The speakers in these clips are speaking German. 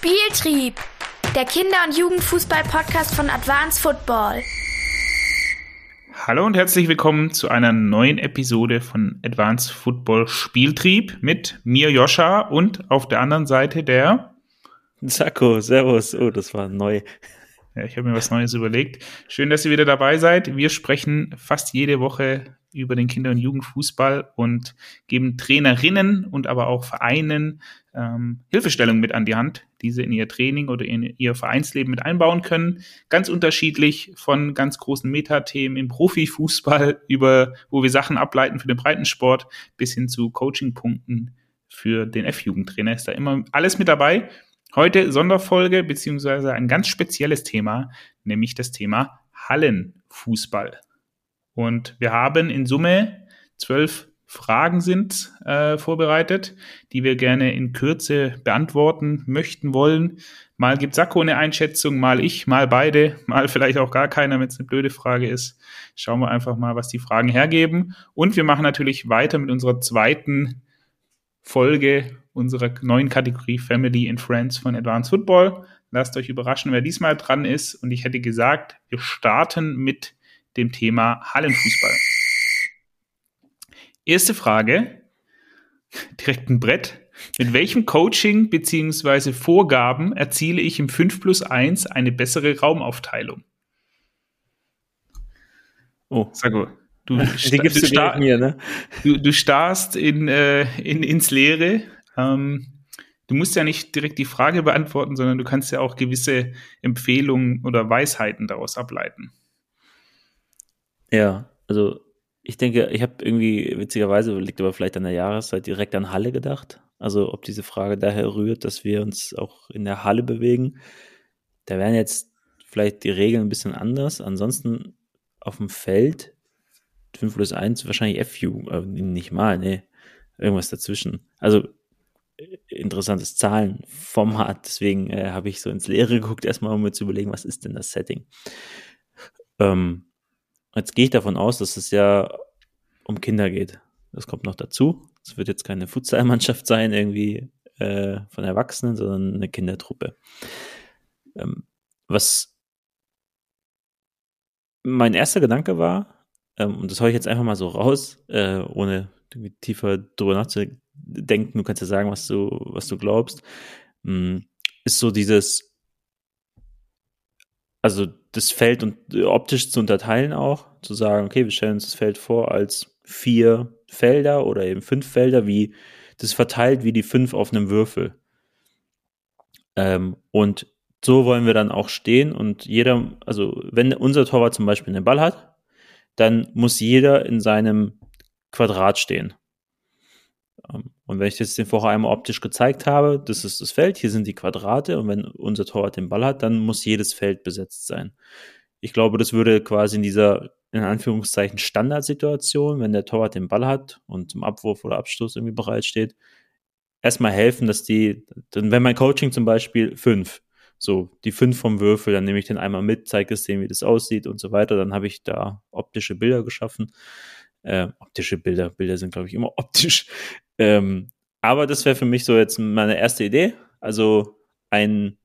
Spieltrieb, der Kinder- und Jugendfußball-Podcast von Advanced Football. Hallo und herzlich willkommen zu einer neuen Episode von Advanced Football Spieltrieb mit mir Joscha und auf der anderen Seite der Sacco, Servus. Oh, das war neu. Ja, ich habe mir was Neues überlegt. Schön, dass ihr wieder dabei seid. Wir sprechen fast jede Woche über den Kinder- und Jugendfußball und geben Trainerinnen und aber auch Vereinen ähm, Hilfestellung mit an die Hand, die sie in ihr Training oder in ihr Vereinsleben mit einbauen können. Ganz unterschiedlich von ganz großen Metathemen im Profifußball über, wo wir Sachen ableiten für den Breitensport, bis hin zu Coachingpunkten für den F-Jugendtrainer. Ist da immer alles mit dabei. Heute Sonderfolge beziehungsweise ein ganz spezielles Thema, nämlich das Thema Hallenfußball. Und wir haben in Summe zwölf Fragen sind äh, vorbereitet, die wir gerne in Kürze beantworten möchten wollen. Mal gibt Sakko eine Einschätzung, mal ich, mal beide, mal vielleicht auch gar keiner, wenn es eine blöde Frage ist. Schauen wir einfach mal, was die Fragen hergeben. Und wir machen natürlich weiter mit unserer zweiten Folge unserer neuen Kategorie Family and Friends von Advanced Football. Lasst euch überraschen, wer diesmal dran ist. Und ich hätte gesagt, wir starten mit dem Thema Hallenfußball. Erste Frage, direkt ein Brett. Mit welchem Coaching bzw. Vorgaben erziele ich im 5 plus 1 eine bessere Raumaufteilung? Oh. Sag mal. Du, Die gibst du, du, mir, ne? du, du starrst in, äh, in, ins Leere. Ähm, du musst ja nicht direkt die Frage beantworten, sondern du kannst ja auch gewisse Empfehlungen oder Weisheiten daraus ableiten. Ja, also ich denke, ich habe irgendwie witzigerweise, liegt aber vielleicht an der Jahreszeit, direkt an Halle gedacht. Also ob diese Frage daher rührt, dass wir uns auch in der Halle bewegen. Da wären jetzt vielleicht die Regeln ein bisschen anders. Ansonsten auf dem Feld 5 plus 1 wahrscheinlich FU, äh, nicht mal, nee, irgendwas dazwischen. Also interessantes Zahlenformat, deswegen äh, habe ich so ins Leere geguckt, erstmal um mir zu überlegen, was ist denn das Setting. Ähm, Jetzt gehe ich davon aus, dass es ja um Kinder geht. Das kommt noch dazu. Es wird jetzt keine Futsal-Mannschaft sein, irgendwie äh, von Erwachsenen, sondern eine Kindertruppe. Ähm, was mein erster Gedanke war, ähm, und das haue ich jetzt einfach mal so raus, äh, ohne tiefer drüber nachzudenken, du kannst ja sagen, was du, was du glaubst, mh, hm, ist so dieses, also das Feld und äh, optisch zu unterteilen auch, zu sagen, okay, wir stellen uns das Feld vor als vier Felder oder eben fünf Felder, wie das verteilt wie die fünf auf einem Würfel. Ähm, und so wollen wir dann auch stehen und jeder, also wenn unser Torwart zum Beispiel einen Ball hat, dann muss jeder in seinem Quadrat stehen. Ähm, und wenn ich das den vorher einmal optisch gezeigt habe, das ist das Feld, hier sind die Quadrate und wenn unser Torwart den Ball hat, dann muss jedes Feld besetzt sein. Ich glaube, das würde quasi in dieser, in Anführungszeichen, Standardsituation, wenn der Torwart den Ball hat und zum Abwurf oder Abstoß irgendwie bereitsteht, erstmal helfen, dass die, dann wenn mein Coaching zum Beispiel fünf, so die fünf vom Würfel, dann nehme ich den einmal mit, zeige es denen, wie das aussieht und so weiter, dann habe ich da optische Bilder geschaffen. Äh, optische Bilder, Bilder sind, glaube ich, immer optisch. Ähm, aber das wäre für mich so jetzt meine erste Idee. Also ein,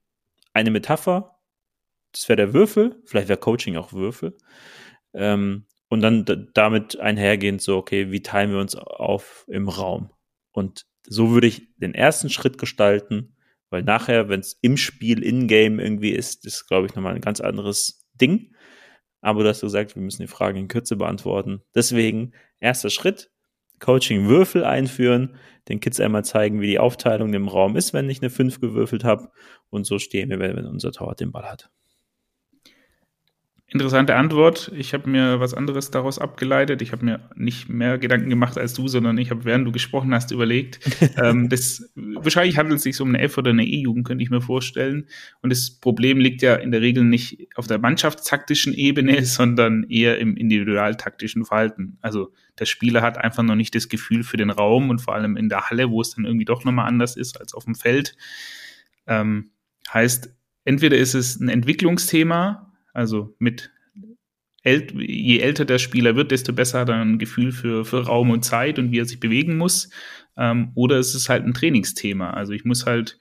eine Metapher, das wäre der Würfel, vielleicht wäre Coaching auch Würfel. Ähm, und dann damit einhergehend so, okay, wie teilen wir uns auf im Raum? Und so würde ich den ersten Schritt gestalten, weil nachher, wenn es im Spiel, in-game irgendwie ist, ist, glaube ich, nochmal ein ganz anderes Ding. Aber du hast gesagt, wir müssen die Fragen in Kürze beantworten. Deswegen, erster Schritt, Coaching-Würfel einführen, den Kids einmal zeigen, wie die Aufteilung im Raum ist, wenn ich eine 5 gewürfelt habe. Und so stehen wir, wenn unser Torwart den Ball hat. Interessante Antwort. Ich habe mir was anderes daraus abgeleitet. Ich habe mir nicht mehr Gedanken gemacht als du, sondern ich habe, während du gesprochen hast, überlegt. ähm, das, wahrscheinlich handelt es sich um eine F- oder eine E-Jugend, könnte ich mir vorstellen. Und das Problem liegt ja in der Regel nicht auf der mannschaftstaktischen Ebene, sondern eher im individualtaktischen Verhalten. Also der Spieler hat einfach noch nicht das Gefühl für den Raum und vor allem in der Halle, wo es dann irgendwie doch nochmal anders ist als auf dem Feld. Ähm, heißt, entweder ist es ein Entwicklungsthema, also mit ält je älter der Spieler wird, desto besser hat er ein Gefühl für, für Raum und Zeit und wie er sich bewegen muss. Ähm, oder es ist halt ein Trainingsthema. Also ich muss halt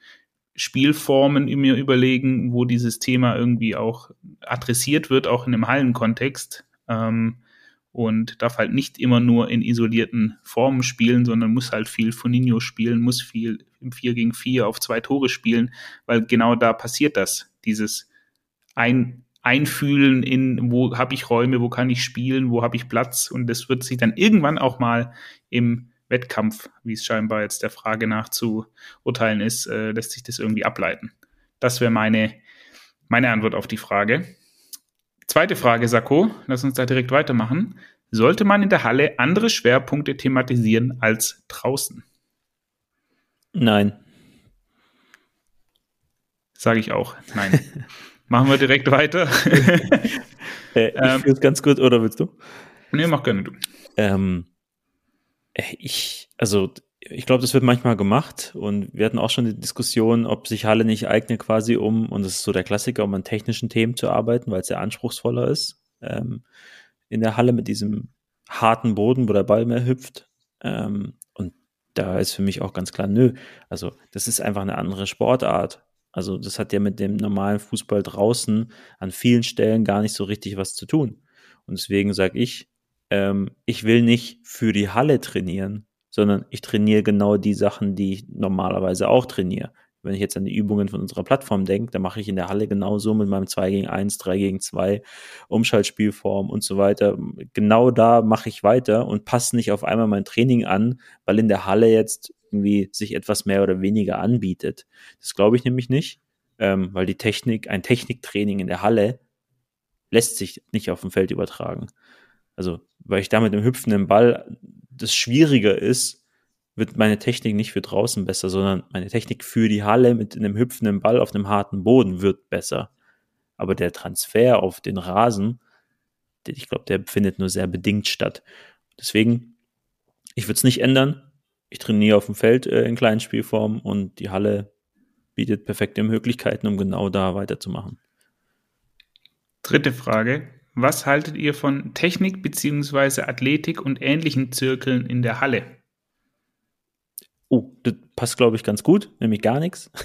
Spielformen mir überlegen, wo dieses Thema irgendwie auch adressiert wird, auch in einem Hallenkontext. Ähm, und darf halt nicht immer nur in isolierten Formen spielen, sondern muss halt viel Foninho spielen, muss viel im 4 gegen 4 auf zwei Tore spielen, weil genau da passiert das. Dieses ein, Einfühlen in, wo habe ich Räume, wo kann ich spielen, wo habe ich Platz und das wird sich dann irgendwann auch mal im Wettkampf, wie es scheinbar jetzt der Frage nach zu urteilen ist, äh, lässt sich das irgendwie ableiten. Das wäre meine, meine Antwort auf die Frage. Zweite Frage, Sakko, lass uns da direkt weitermachen. Sollte man in der Halle andere Schwerpunkte thematisieren als draußen? Nein. Sage ich auch. Nein. Machen wir direkt weiter. äh, ich ähm, führe ganz gut, oder willst du? Nee, mach gerne du. Ähm, äh, ich, also ich glaube, das wird manchmal gemacht und wir hatten auch schon die Diskussion, ob sich Halle nicht eignet quasi um, und das ist so der Klassiker, um an technischen Themen zu arbeiten, weil es sehr anspruchsvoller ist. Ähm, in der Halle mit diesem harten Boden, wo der Ball mehr hüpft. Ähm, und da ist für mich auch ganz klar, nö, also das ist einfach eine andere Sportart. Also das hat ja mit dem normalen Fußball draußen an vielen Stellen gar nicht so richtig was zu tun. Und deswegen sage ich, ähm, ich will nicht für die Halle trainieren, sondern ich trainiere genau die Sachen, die ich normalerweise auch trainiere. Wenn ich jetzt an die Übungen von unserer Plattform denke, dann mache ich in der Halle genauso mit meinem 2 gegen 1, 3 gegen 2, Umschaltspielform und so weiter. Genau da mache ich weiter und passe nicht auf einmal mein Training an, weil in der Halle jetzt irgendwie sich etwas mehr oder weniger anbietet. Das glaube ich nämlich nicht, ähm, weil die Technik, ein Techniktraining in der Halle lässt sich nicht auf dem Feld übertragen. Also, weil ich da mit dem hüpfenden Ball das schwieriger ist, wird meine Technik nicht für draußen besser, sondern meine Technik für die Halle mit einem hüpfenden Ball auf einem harten Boden wird besser. Aber der Transfer auf den Rasen, ich glaube, der findet nur sehr bedingt statt. Deswegen, ich würde es nicht ändern. Ich trainiere auf dem Feld äh, in kleinen Spielformen und die Halle bietet perfekte Möglichkeiten, um genau da weiterzumachen. Dritte Frage. Was haltet ihr von Technik bzw. Athletik und ähnlichen Zirkeln in der Halle? Oh, das passt, glaube ich, ganz gut, nämlich gar nichts.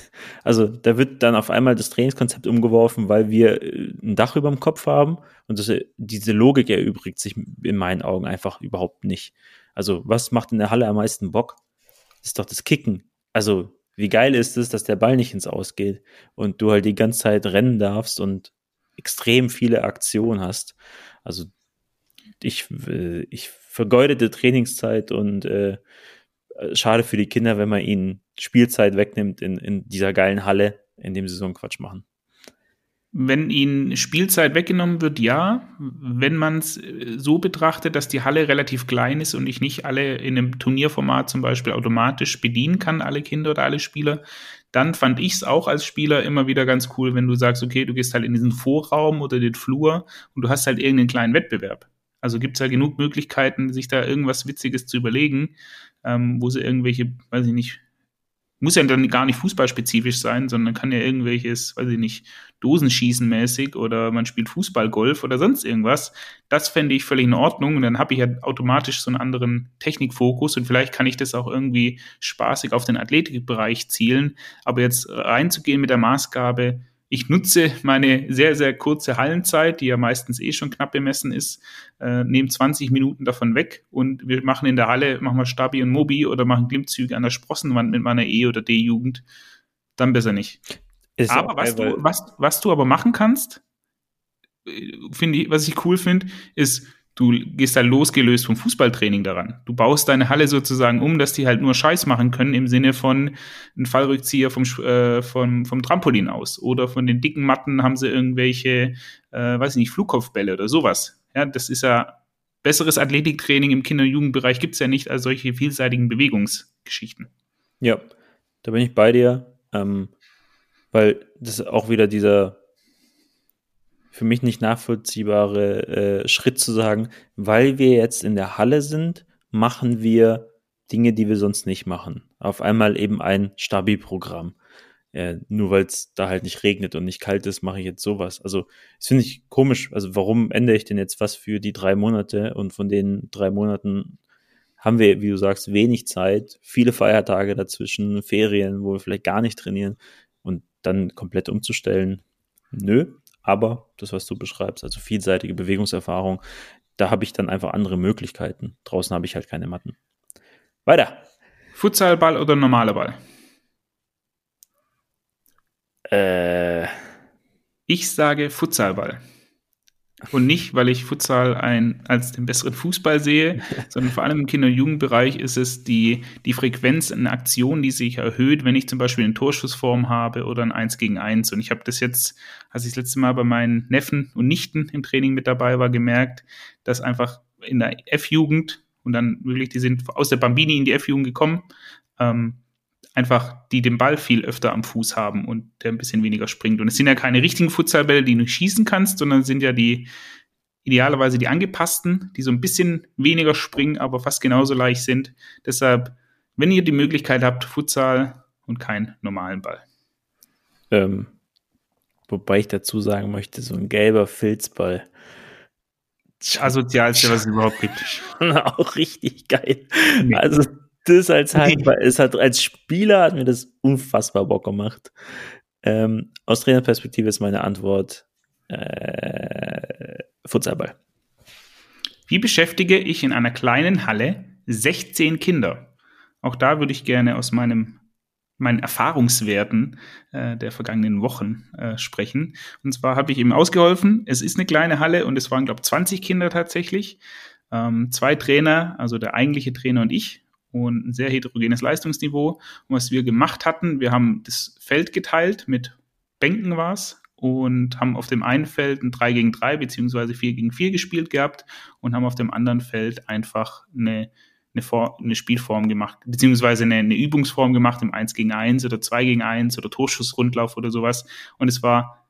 Also da wird dann auf einmal das Trainingskonzept umgeworfen, weil wir äh, ein Dach über dem Kopf haben und das, diese Logik erübrigt sich in meinen Augen einfach überhaupt nicht. Also was macht in der Halle am meisten Bock? Das ist doch das Kicken. Also wie geil ist es, dass der Ball nicht ins Ausgeht und du halt die ganze Zeit rennen darfst und extrem viele Aktionen hast. Also ich, äh, ich vergeudete Trainingszeit und äh, schade für die Kinder, wenn man ihnen Spielzeit wegnimmt in, in dieser geilen Halle, in dem sie so einen Quatsch machen. Wenn ihnen Spielzeit weggenommen wird, ja. Wenn man es äh, so betrachtet, dass die Halle relativ klein ist und ich nicht alle in einem Turnierformat zum Beispiel automatisch bedienen kann, alle Kinder oder alle Spieler, dann fand ich es auch als Spieler immer wieder ganz cool, wenn du sagst, okay, du gehst halt in diesen Vorraum oder den Flur und du hast halt irgendeinen kleinen Wettbewerb. Also gibt es ja genug Möglichkeiten, sich da irgendwas Witziges zu überlegen, ähm, wo sie irgendwelche, weiß ich nicht, muss ja dann gar nicht fußballspezifisch sein, sondern kann ja irgendwelches, weiß ich nicht, Dosenschießen mäßig oder man spielt Fußballgolf oder sonst irgendwas. Das fände ich völlig in Ordnung und dann habe ich ja automatisch so einen anderen Technikfokus und vielleicht kann ich das auch irgendwie spaßig auf den Athletikbereich zielen. Aber jetzt reinzugehen mit der Maßgabe, ich nutze meine sehr, sehr kurze Hallenzeit, die ja meistens eh schon knapp bemessen ist, äh, nehme 20 Minuten davon weg und wir machen in der Halle, machen wir Stabi und Mobi oder machen Klimmzüge an der Sprossenwand mit meiner E- oder D-Jugend. Dann besser nicht. Ist aber was du, was, was du aber machen kannst, äh, finde ich, was ich cool finde, ist, du gehst da losgelöst vom Fußballtraining daran. Du baust deine Halle sozusagen um, dass die halt nur Scheiß machen können im Sinne von ein Fallrückzieher vom, äh, vom, vom Trampolin aus. Oder von den dicken Matten haben sie irgendwelche, äh, weiß ich nicht, Flugkopfbälle oder sowas. Ja, das ist ja besseres Athletiktraining im Kinder- und Jugendbereich gibt es ja nicht als solche vielseitigen Bewegungsgeschichten. Ja, da bin ich bei dir, ähm, weil das auch wieder dieser für mich nicht nachvollziehbare äh, Schritt zu sagen, weil wir jetzt in der Halle sind, machen wir Dinge, die wir sonst nicht machen. Auf einmal eben ein Stabi-Programm. Äh, nur weil es da halt nicht regnet und nicht kalt ist, mache ich jetzt sowas. Also, das finde ich komisch. Also, warum ändere ich denn jetzt was für die drei Monate? Und von den drei Monaten haben wir, wie du sagst, wenig Zeit, viele Feiertage dazwischen, Ferien, wo wir vielleicht gar nicht trainieren. Dann komplett umzustellen, nö. Aber das, was du beschreibst, also vielseitige Bewegungserfahrung, da habe ich dann einfach andere Möglichkeiten. Draußen habe ich halt keine Matten. Weiter. Futsalball oder normaler Ball? Äh, Ich sage Futsalball. Und nicht, weil ich Futsal ein, als den besseren Fußball sehe, sondern vor allem im Kinder- und Jugendbereich ist es die, die Frequenz in Aktionen, die sich erhöht, wenn ich zum Beispiel eine Torschussform habe oder ein 1 gegen 1. Und ich habe das jetzt, als ich das letzte Mal bei meinen Neffen und Nichten im Training mit dabei war, gemerkt, dass einfach in der F-Jugend und dann wirklich, die sind aus der Bambini in die F-Jugend gekommen, ähm, einfach die den Ball viel öfter am Fuß haben und der ein bisschen weniger springt. Und es sind ja keine richtigen Futsalbälle, die du schießen kannst, sondern sind ja die idealerweise die angepassten, die so ein bisschen weniger springen, aber fast genauso leicht sind. Deshalb, wenn ihr die Möglichkeit habt, Futsal und keinen normalen Ball. ähm, wobei ich dazu sagen möchte, so ein gelber Filzball. Das Asozialste, was es überhaupt gibt. auch richtig geil. Nee. Also das als es hat als Spieler hat mir das unfassbar Bock gemacht. Ähm, aus Trainerperspektive ist meine Antwort äh, Futsalball. Wie beschäftige ich in einer kleinen Halle 16 Kinder? Auch da würde ich gerne aus meinem, meinen Erfahrungswerten äh, der vergangenen Wochen äh, sprechen. Und zwar habe ich ihm ausgeholfen. Es ist eine kleine Halle und es waren, glaube ich, 20 Kinder tatsächlich. Ähm, zwei Trainer, also der eigentliche Trainer und ich und ein sehr heterogenes Leistungsniveau. Und was wir gemacht hatten, wir haben das Feld geteilt mit Bänken war's und haben auf dem einen Feld ein 3 gegen 3 beziehungsweise 4 gegen 4 gespielt gehabt und haben auf dem anderen Feld einfach eine, eine, For eine Spielform gemacht, beziehungsweise eine, eine Übungsform gemacht im 1 gegen 1 oder 2 gegen 1 oder Torschussrundlauf oder sowas. Und es war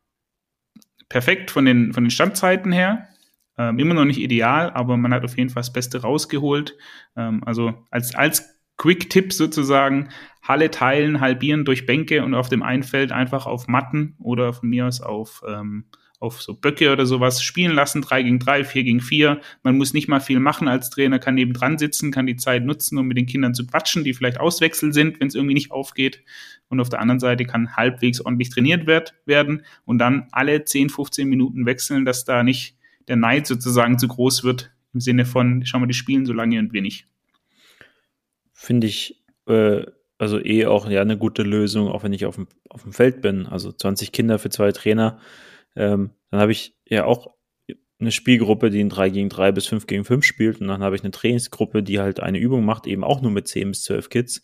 perfekt von den, von den Standzeiten her. Ähm, immer noch nicht ideal, aber man hat auf jeden Fall das Beste rausgeholt. Ähm, also als, als Quick-Tipp sozusagen, Halle teilen, halbieren durch Bänke und auf dem einen Feld einfach auf Matten oder von mir aus auf, ähm, auf so Böcke oder sowas spielen lassen, 3 gegen 3, 4 gegen 4. Man muss nicht mal viel machen als Trainer, kann nebendran sitzen, kann die Zeit nutzen, um mit den Kindern zu quatschen, die vielleicht Auswechsel sind, wenn es irgendwie nicht aufgeht. Und auf der anderen Seite kann halbwegs ordentlich trainiert werd, werden und dann alle 10, 15 Minuten wechseln, dass da nicht der Neid sozusagen zu groß wird, im Sinne von, schau mal, die spielen so lange und nicht. Finde ich äh, also eh auch ja eine gute Lösung, auch wenn ich auf dem, auf dem Feld bin. Also 20 Kinder für zwei Trainer. Ähm, dann habe ich ja auch eine Spielgruppe, die in 3 gegen 3 bis 5 gegen 5 spielt. Und dann habe ich eine Trainingsgruppe, die halt eine Übung macht, eben auch nur mit 10 bis 12 Kids.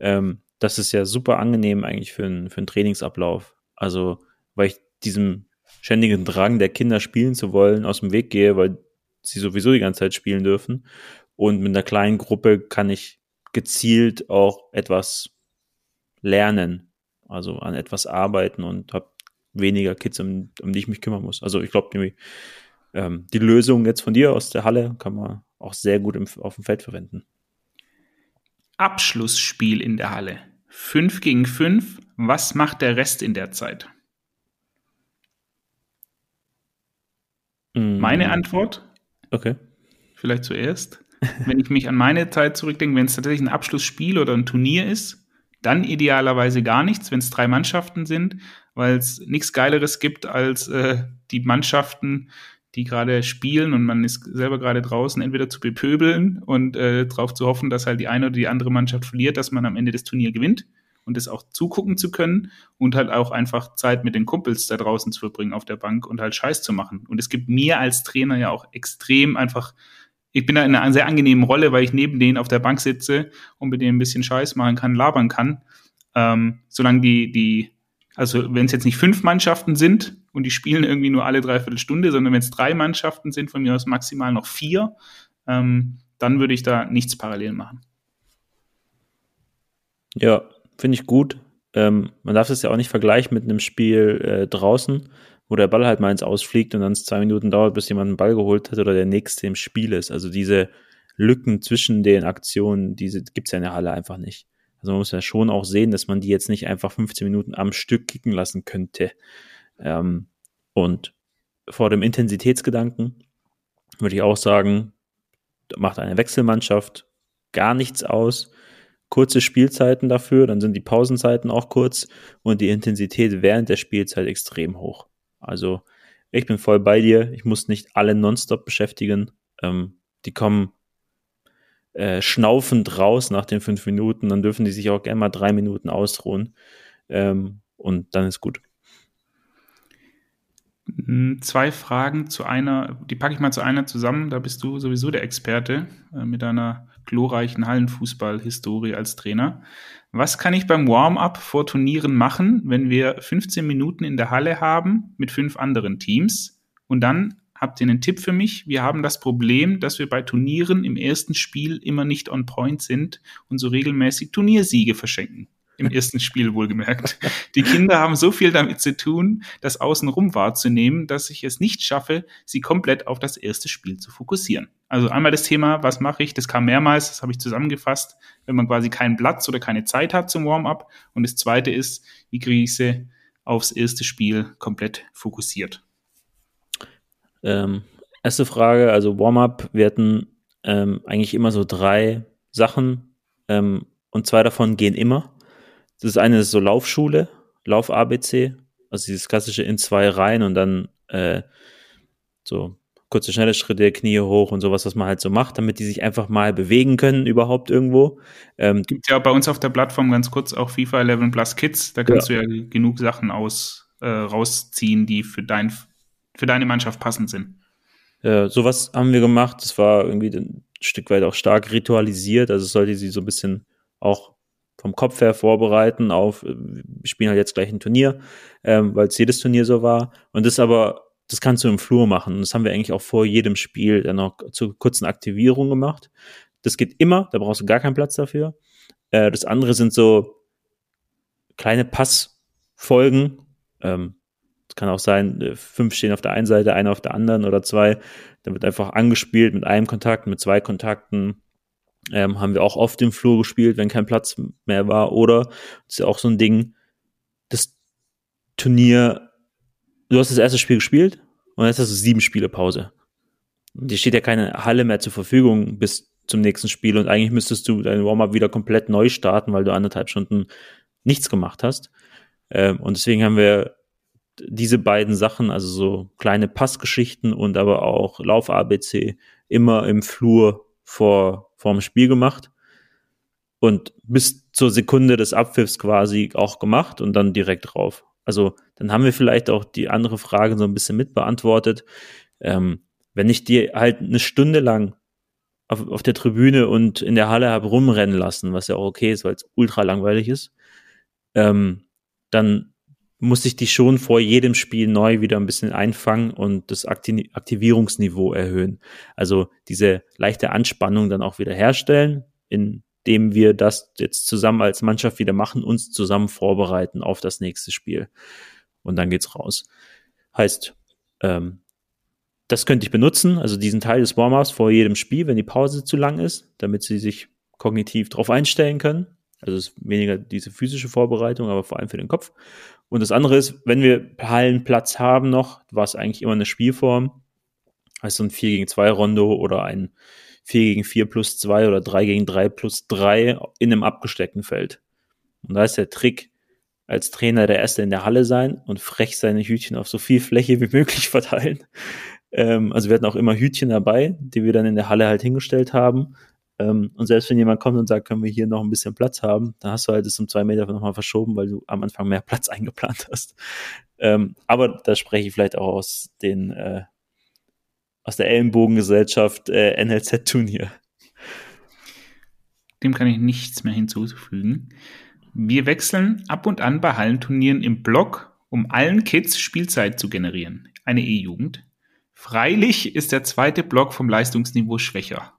Ähm, das ist ja super angenehm eigentlich für, einen für einen Trainingsablauf. Also, weil ich diesem ständigen Drang der Kinder spielen zu wollen aus dem Weg gehe, weil sie sowieso die ganze Zeit spielen dürfen. Und mit einer kleinen Gruppe kann ich gezielt auch etwas lernen, also an etwas arbeiten und habe weniger Kids, um, um die ich mich kümmern muss. Also ich glaube, ähm, die Lösung jetzt von dir aus der Halle kann man auch sehr gut im, auf dem Feld verwenden. Abschlussspiel in der Halle. 5 gegen 5. Was macht der Rest in der Zeit? Mm. Meine Antwort, Okay. vielleicht zuerst, wenn ich mich an meine Zeit zurückdenke, wenn es tatsächlich ein Abschlussspiel oder ein Turnier ist, dann idealerweise gar nichts, wenn es drei Mannschaften sind, weil es nichts Geileres gibt als äh, die Mannschaften, die gerade spielen und man ist selber gerade draußen, entweder zu bepöbeln und äh, darauf zu hoffen, dass halt die eine oder die andere Mannschaft verliert, dass man am Ende des Turniers gewinnt und es auch zugucken zu können und halt auch einfach Zeit mit den Kumpels da draußen zu verbringen auf der Bank und halt Scheiß zu machen. Und es gibt mir als Trainer ja auch extrem einfach, ich bin da in einer sehr angenehmen Rolle, weil ich neben denen auf der Bank sitze und mit denen ein bisschen Scheiß machen kann, labern kann. Ähm, solange die, die, also wenn es jetzt nicht fünf Mannschaften sind und die spielen irgendwie nur alle dreiviertel Stunde, sondern wenn es drei Mannschaften sind, von mir aus maximal noch vier, ähm, dann würde ich da nichts parallel machen. Ja, finde ich gut. Ähm, man darf das ja auch nicht vergleichen mit einem Spiel äh, draußen, wo der Ball halt mal ins Ausfliegt und dann es zwei Minuten dauert, bis jemand einen Ball geholt hat oder der nächste im Spiel ist. Also diese Lücken zwischen den Aktionen, diese gibt es ja in der Halle einfach nicht. Also man muss ja schon auch sehen, dass man die jetzt nicht einfach 15 Minuten am Stück kicken lassen könnte. Ähm, und vor dem Intensitätsgedanken würde ich auch sagen, macht eine Wechselmannschaft gar nichts aus. Kurze Spielzeiten dafür, dann sind die Pausenzeiten auch kurz und die Intensität während der Spielzeit extrem hoch. Also ich bin voll bei dir. Ich muss nicht alle nonstop beschäftigen. Ähm, die kommen äh, schnaufend raus nach den fünf Minuten. Dann dürfen die sich auch gerne mal drei Minuten ausruhen. Ähm, und dann ist gut. Hm, zwei Fragen zu einer, die packe ich mal zu einer zusammen. Da bist du sowieso der Experte äh, mit deiner glorreichen Hallenfußball-Historie als Trainer. Was kann ich beim Warm-up vor Turnieren machen, wenn wir 15 Minuten in der Halle haben mit fünf anderen Teams? Und dann habt ihr einen Tipp für mich? Wir haben das Problem, dass wir bei Turnieren im ersten Spiel immer nicht on point sind und so regelmäßig Turniersiege verschenken im ersten Spiel wohlgemerkt. Die Kinder haben so viel damit zu tun, das Außenrum wahrzunehmen, dass ich es nicht schaffe, sie komplett auf das erste Spiel zu fokussieren. Also einmal das Thema, was mache ich? Das kam mehrmals, das habe ich zusammengefasst, wenn man quasi keinen Platz oder keine Zeit hat zum Warm-up. Und das zweite ist, wie kriege ich sie aufs erste Spiel komplett fokussiert? Ähm, erste Frage, also Warm-up, wir hatten ähm, eigentlich immer so drei Sachen ähm, und zwei davon gehen immer. Das eine ist so Laufschule, Lauf-ABC, also dieses klassische in zwei Reihen und dann äh, so kurze, schnelle Schritte, Knie hoch und sowas, was man halt so macht, damit die sich einfach mal bewegen können überhaupt irgendwo. Ähm, Gibt ja bei uns auf der Plattform ganz kurz auch FIFA 11 Plus Kids, da kannst ja. du ja genug Sachen aus äh, rausziehen, die für dein für deine Mannschaft passend sind. Ja, sowas haben wir gemacht. Das war irgendwie ein Stück weit auch stark ritualisiert. Also es sollte sie so ein bisschen auch vom Kopf her vorbereiten auf, wir spielen halt jetzt gleich ein Turnier, ähm, weil es jedes Turnier so war. Und das aber, das kannst du im Flur machen. Und das haben wir eigentlich auch vor jedem Spiel dann noch zur kurzen Aktivierung gemacht. Das geht immer, da brauchst du gar keinen Platz dafür. Äh, das andere sind so kleine Passfolgen. Ähm, es kann auch sein, äh, fünf stehen auf der einen Seite, einer auf der anderen oder zwei. Dann wird einfach angespielt mit einem Kontakt, mit zwei Kontakten ähm, haben wir auch oft im Flur gespielt, wenn kein Platz mehr war. Oder ist ja auch so ein Ding, das Turnier, du hast das erste Spiel gespielt und jetzt hast du sieben Spiele Pause. Dir steht ja keine Halle mehr zur Verfügung bis zum nächsten Spiel und eigentlich müsstest du dein Warm-up wieder komplett neu starten, weil du anderthalb Stunden nichts gemacht hast. Ähm, und deswegen haben wir diese beiden Sachen, also so kleine Passgeschichten und aber auch Lauf-ABC, immer im Flur vor vorm Spiel gemacht und bis zur Sekunde des Abpfiffs quasi auch gemacht und dann direkt drauf. Also dann haben wir vielleicht auch die andere Frage so ein bisschen mitbeantwortet. Ähm, wenn ich dir halt eine Stunde lang auf, auf der Tribüne und in der Halle habe rumrennen lassen, was ja auch okay ist, weil es ultra langweilig ist, ähm, dann muss ich die schon vor jedem Spiel neu wieder ein bisschen einfangen und das Aktivierungsniveau erhöhen. Also diese leichte Anspannung dann auch wieder herstellen, indem wir das jetzt zusammen als Mannschaft wieder machen, uns zusammen vorbereiten auf das nächste Spiel. Und dann geht's raus. Heißt, ähm, das könnte ich benutzen, also diesen Teil des Warm-ups vor jedem Spiel, wenn die Pause zu lang ist, damit sie sich kognitiv darauf einstellen können. Also es ist weniger diese physische Vorbereitung, aber vor allem für den Kopf. Und das andere ist, wenn wir Hallenplatz haben noch, war es eigentlich immer eine Spielform, also ein 4 gegen 2 Rondo oder ein 4 gegen 4 plus 2 oder 3 gegen 3 plus 3 in einem abgesteckten Feld. Und da ist der Trick, als Trainer der Erste in der Halle sein und frech seine Hütchen auf so viel Fläche wie möglich verteilen. Ähm, also wir hatten auch immer Hütchen dabei, die wir dann in der Halle halt hingestellt haben, und selbst wenn jemand kommt und sagt, können wir hier noch ein bisschen Platz haben, dann hast du halt es um zwei Meter nochmal verschoben, weil du am Anfang mehr Platz eingeplant hast. Ähm, aber da spreche ich vielleicht auch aus den äh, aus der Ellenbogengesellschaft äh, NLZ-Turnier. Dem kann ich nichts mehr hinzufügen. Wir wechseln ab und an bei Hallenturnieren im Block, um allen Kids Spielzeit zu generieren. Eine E-Jugend. Freilich ist der zweite Block vom Leistungsniveau schwächer.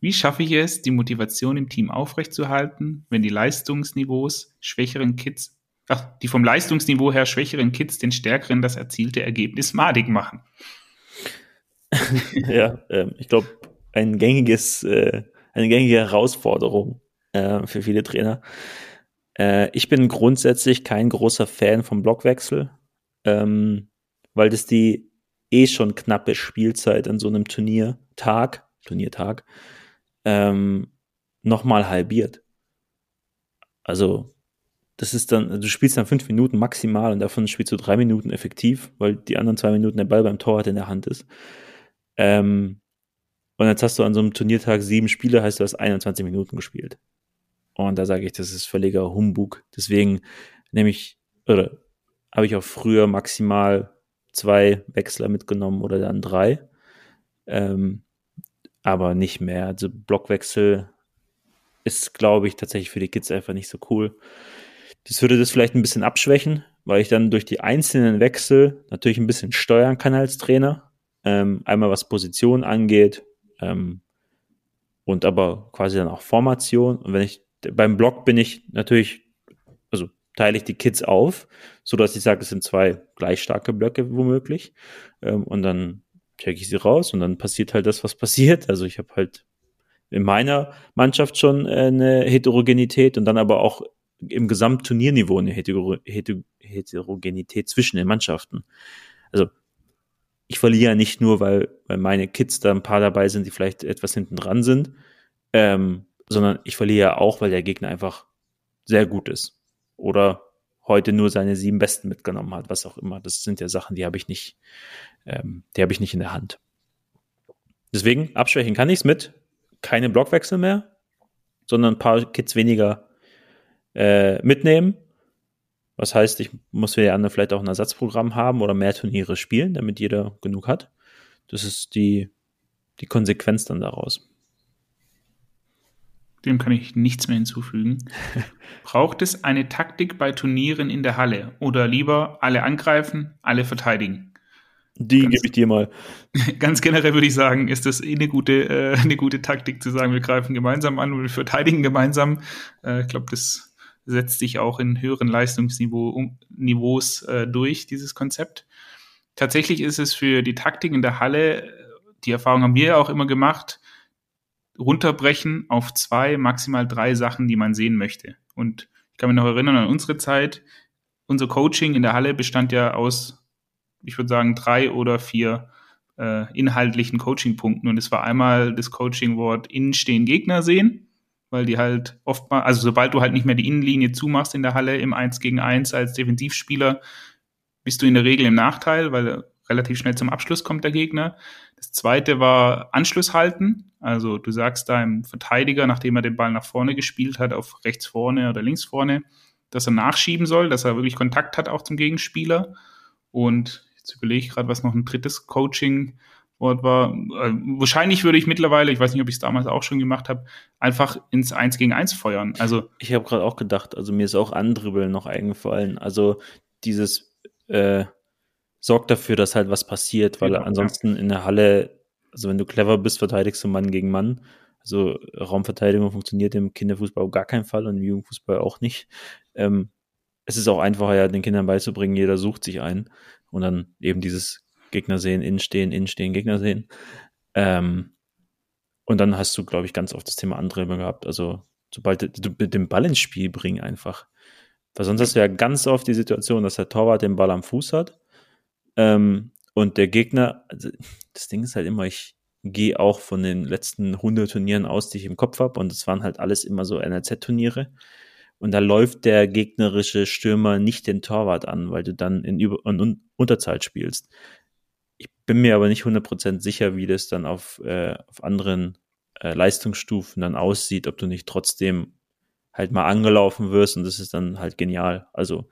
Wie schaffe ich es, die Motivation im Team aufrechtzuerhalten, wenn die Leistungsniveaus schwächeren Kids, ach, die vom Leistungsniveau her schwächeren Kids den stärkeren das erzielte Ergebnis madig machen? ja, äh, ich glaube, ein gängiges, äh, eine gängige Herausforderung äh, für viele Trainer. Äh, ich bin grundsätzlich kein großer Fan vom Blockwechsel, ähm, weil das die eh schon knappe Spielzeit an so einem Turniertag, Turniertag, ähm, nochmal halbiert. Also, das ist dann, du spielst dann fünf Minuten maximal und davon spielst du drei Minuten effektiv, weil die anderen zwei Minuten der Ball beim Torwart in der Hand ist. Ähm, und jetzt hast du an so einem Turniertag sieben Spiele, heißt du hast 21 Minuten gespielt. Und da sage ich, das ist völliger Humbug. Deswegen nehme ich, oder habe ich auch früher maximal zwei Wechsler mitgenommen oder dann drei. Ähm, aber nicht mehr. Also Blockwechsel ist, glaube ich, tatsächlich für die Kids einfach nicht so cool. Das würde das vielleicht ein bisschen abschwächen, weil ich dann durch die einzelnen Wechsel natürlich ein bisschen steuern kann als Trainer. Ähm, einmal was Position angeht ähm, und aber quasi dann auch Formation. Und wenn ich beim Block bin ich natürlich, also teile ich die Kids auf, so dass ich sage, es sind zwei gleich starke Blöcke womöglich. Ähm, und dann check ich sie raus und dann passiert halt das, was passiert. Also ich habe halt in meiner Mannschaft schon äh, eine Heterogenität und dann aber auch im Gesamtturnierniveau eine Heter Heter Heterogenität zwischen den Mannschaften. Also ich verliere ja nicht nur, weil, weil meine Kids da ein paar dabei sind, die vielleicht etwas hinten dran sind, ähm, sondern ich verliere ja auch, weil der Gegner einfach sehr gut ist. Oder heute nur seine sieben Besten mitgenommen hat, was auch immer. Das sind ja Sachen, die habe ich nicht, ähm, die habe ich nicht in der Hand. Deswegen, abschwächen kann ich es mit keine Blockwechsel mehr, sondern ein paar Kids weniger äh, mitnehmen. Was heißt, ich muss für die anderen vielleicht auch ein Ersatzprogramm haben oder mehr Turniere spielen, damit jeder genug hat. Das ist die, die Konsequenz dann daraus. Dem kann ich nichts mehr hinzufügen. Braucht es eine Taktik bei Turnieren in der Halle oder lieber alle angreifen, alle verteidigen? Die gebe ich dir mal. Ganz generell würde ich sagen, ist das eh eine gute, äh, eine gute Taktik zu sagen, wir greifen gemeinsam an und wir verteidigen gemeinsam. Äh, ich glaube, das setzt sich auch in höheren Leistungsniveaus äh, durch, dieses Konzept. Tatsächlich ist es für die Taktik in der Halle, die Erfahrung haben wir ja auch immer gemacht, runterbrechen auf zwei, maximal drei Sachen, die man sehen möchte. Und ich kann mich noch erinnern an unsere Zeit. Unser Coaching in der Halle bestand ja aus ich würde sagen, drei oder vier äh, inhaltlichen Coaching-Punkten. Und es war einmal das Coaching-Wort innen stehen Gegner sehen, weil die halt oft mal, also sobald du halt nicht mehr die Innenlinie zumachst in der Halle im 1 gegen 1 als Defensivspieler, bist du in der Regel im Nachteil, weil relativ schnell zum Abschluss kommt der Gegner. Das zweite war Anschluss halten. Also du sagst deinem Verteidiger, nachdem er den Ball nach vorne gespielt hat, auf rechts vorne oder links vorne, dass er nachschieben soll, dass er wirklich Kontakt hat auch zum Gegenspieler. Und Jetzt überlege ich gerade, was noch ein drittes Coaching-Wort war. Äh, wahrscheinlich würde ich mittlerweile, ich weiß nicht, ob ich es damals auch schon gemacht habe, einfach ins Eins gegen Eins feuern. Also ich habe gerade auch gedacht, also mir ist auch Andribbeln noch eingefallen. Also dieses äh, sorgt dafür, dass halt was passiert, weil genau, ansonsten ja. in der Halle, also wenn du clever bist, verteidigst du Mann gegen Mann. Also Raumverteidigung funktioniert im Kinderfußball auf gar keinen Fall und im Jugendfußball auch nicht. Ähm, es ist auch einfacher, ja, den Kindern beizubringen, jeder sucht sich einen und dann eben dieses Gegner sehen, innen stehen, innen stehen, Gegner sehen. Ähm, und dann hast du, glaube ich, ganz oft das Thema Andribbeln gehabt. Also, sobald du den Ball ins Spiel bringen einfach. Weil sonst hast du ja ganz oft die Situation, dass der Torwart den Ball am Fuß hat ähm, und der Gegner, also das Ding ist halt immer, ich gehe auch von den letzten 100 Turnieren aus, die ich im Kopf habe und es waren halt alles immer so NRZ-Turniere und da läuft der gegnerische Stürmer nicht den Torwart an, weil du dann in, Über in Unterzahl spielst. Ich bin mir aber nicht 100% sicher, wie das dann auf, äh, auf anderen äh, Leistungsstufen dann aussieht, ob du nicht trotzdem halt mal angelaufen wirst und das ist dann halt genial. Also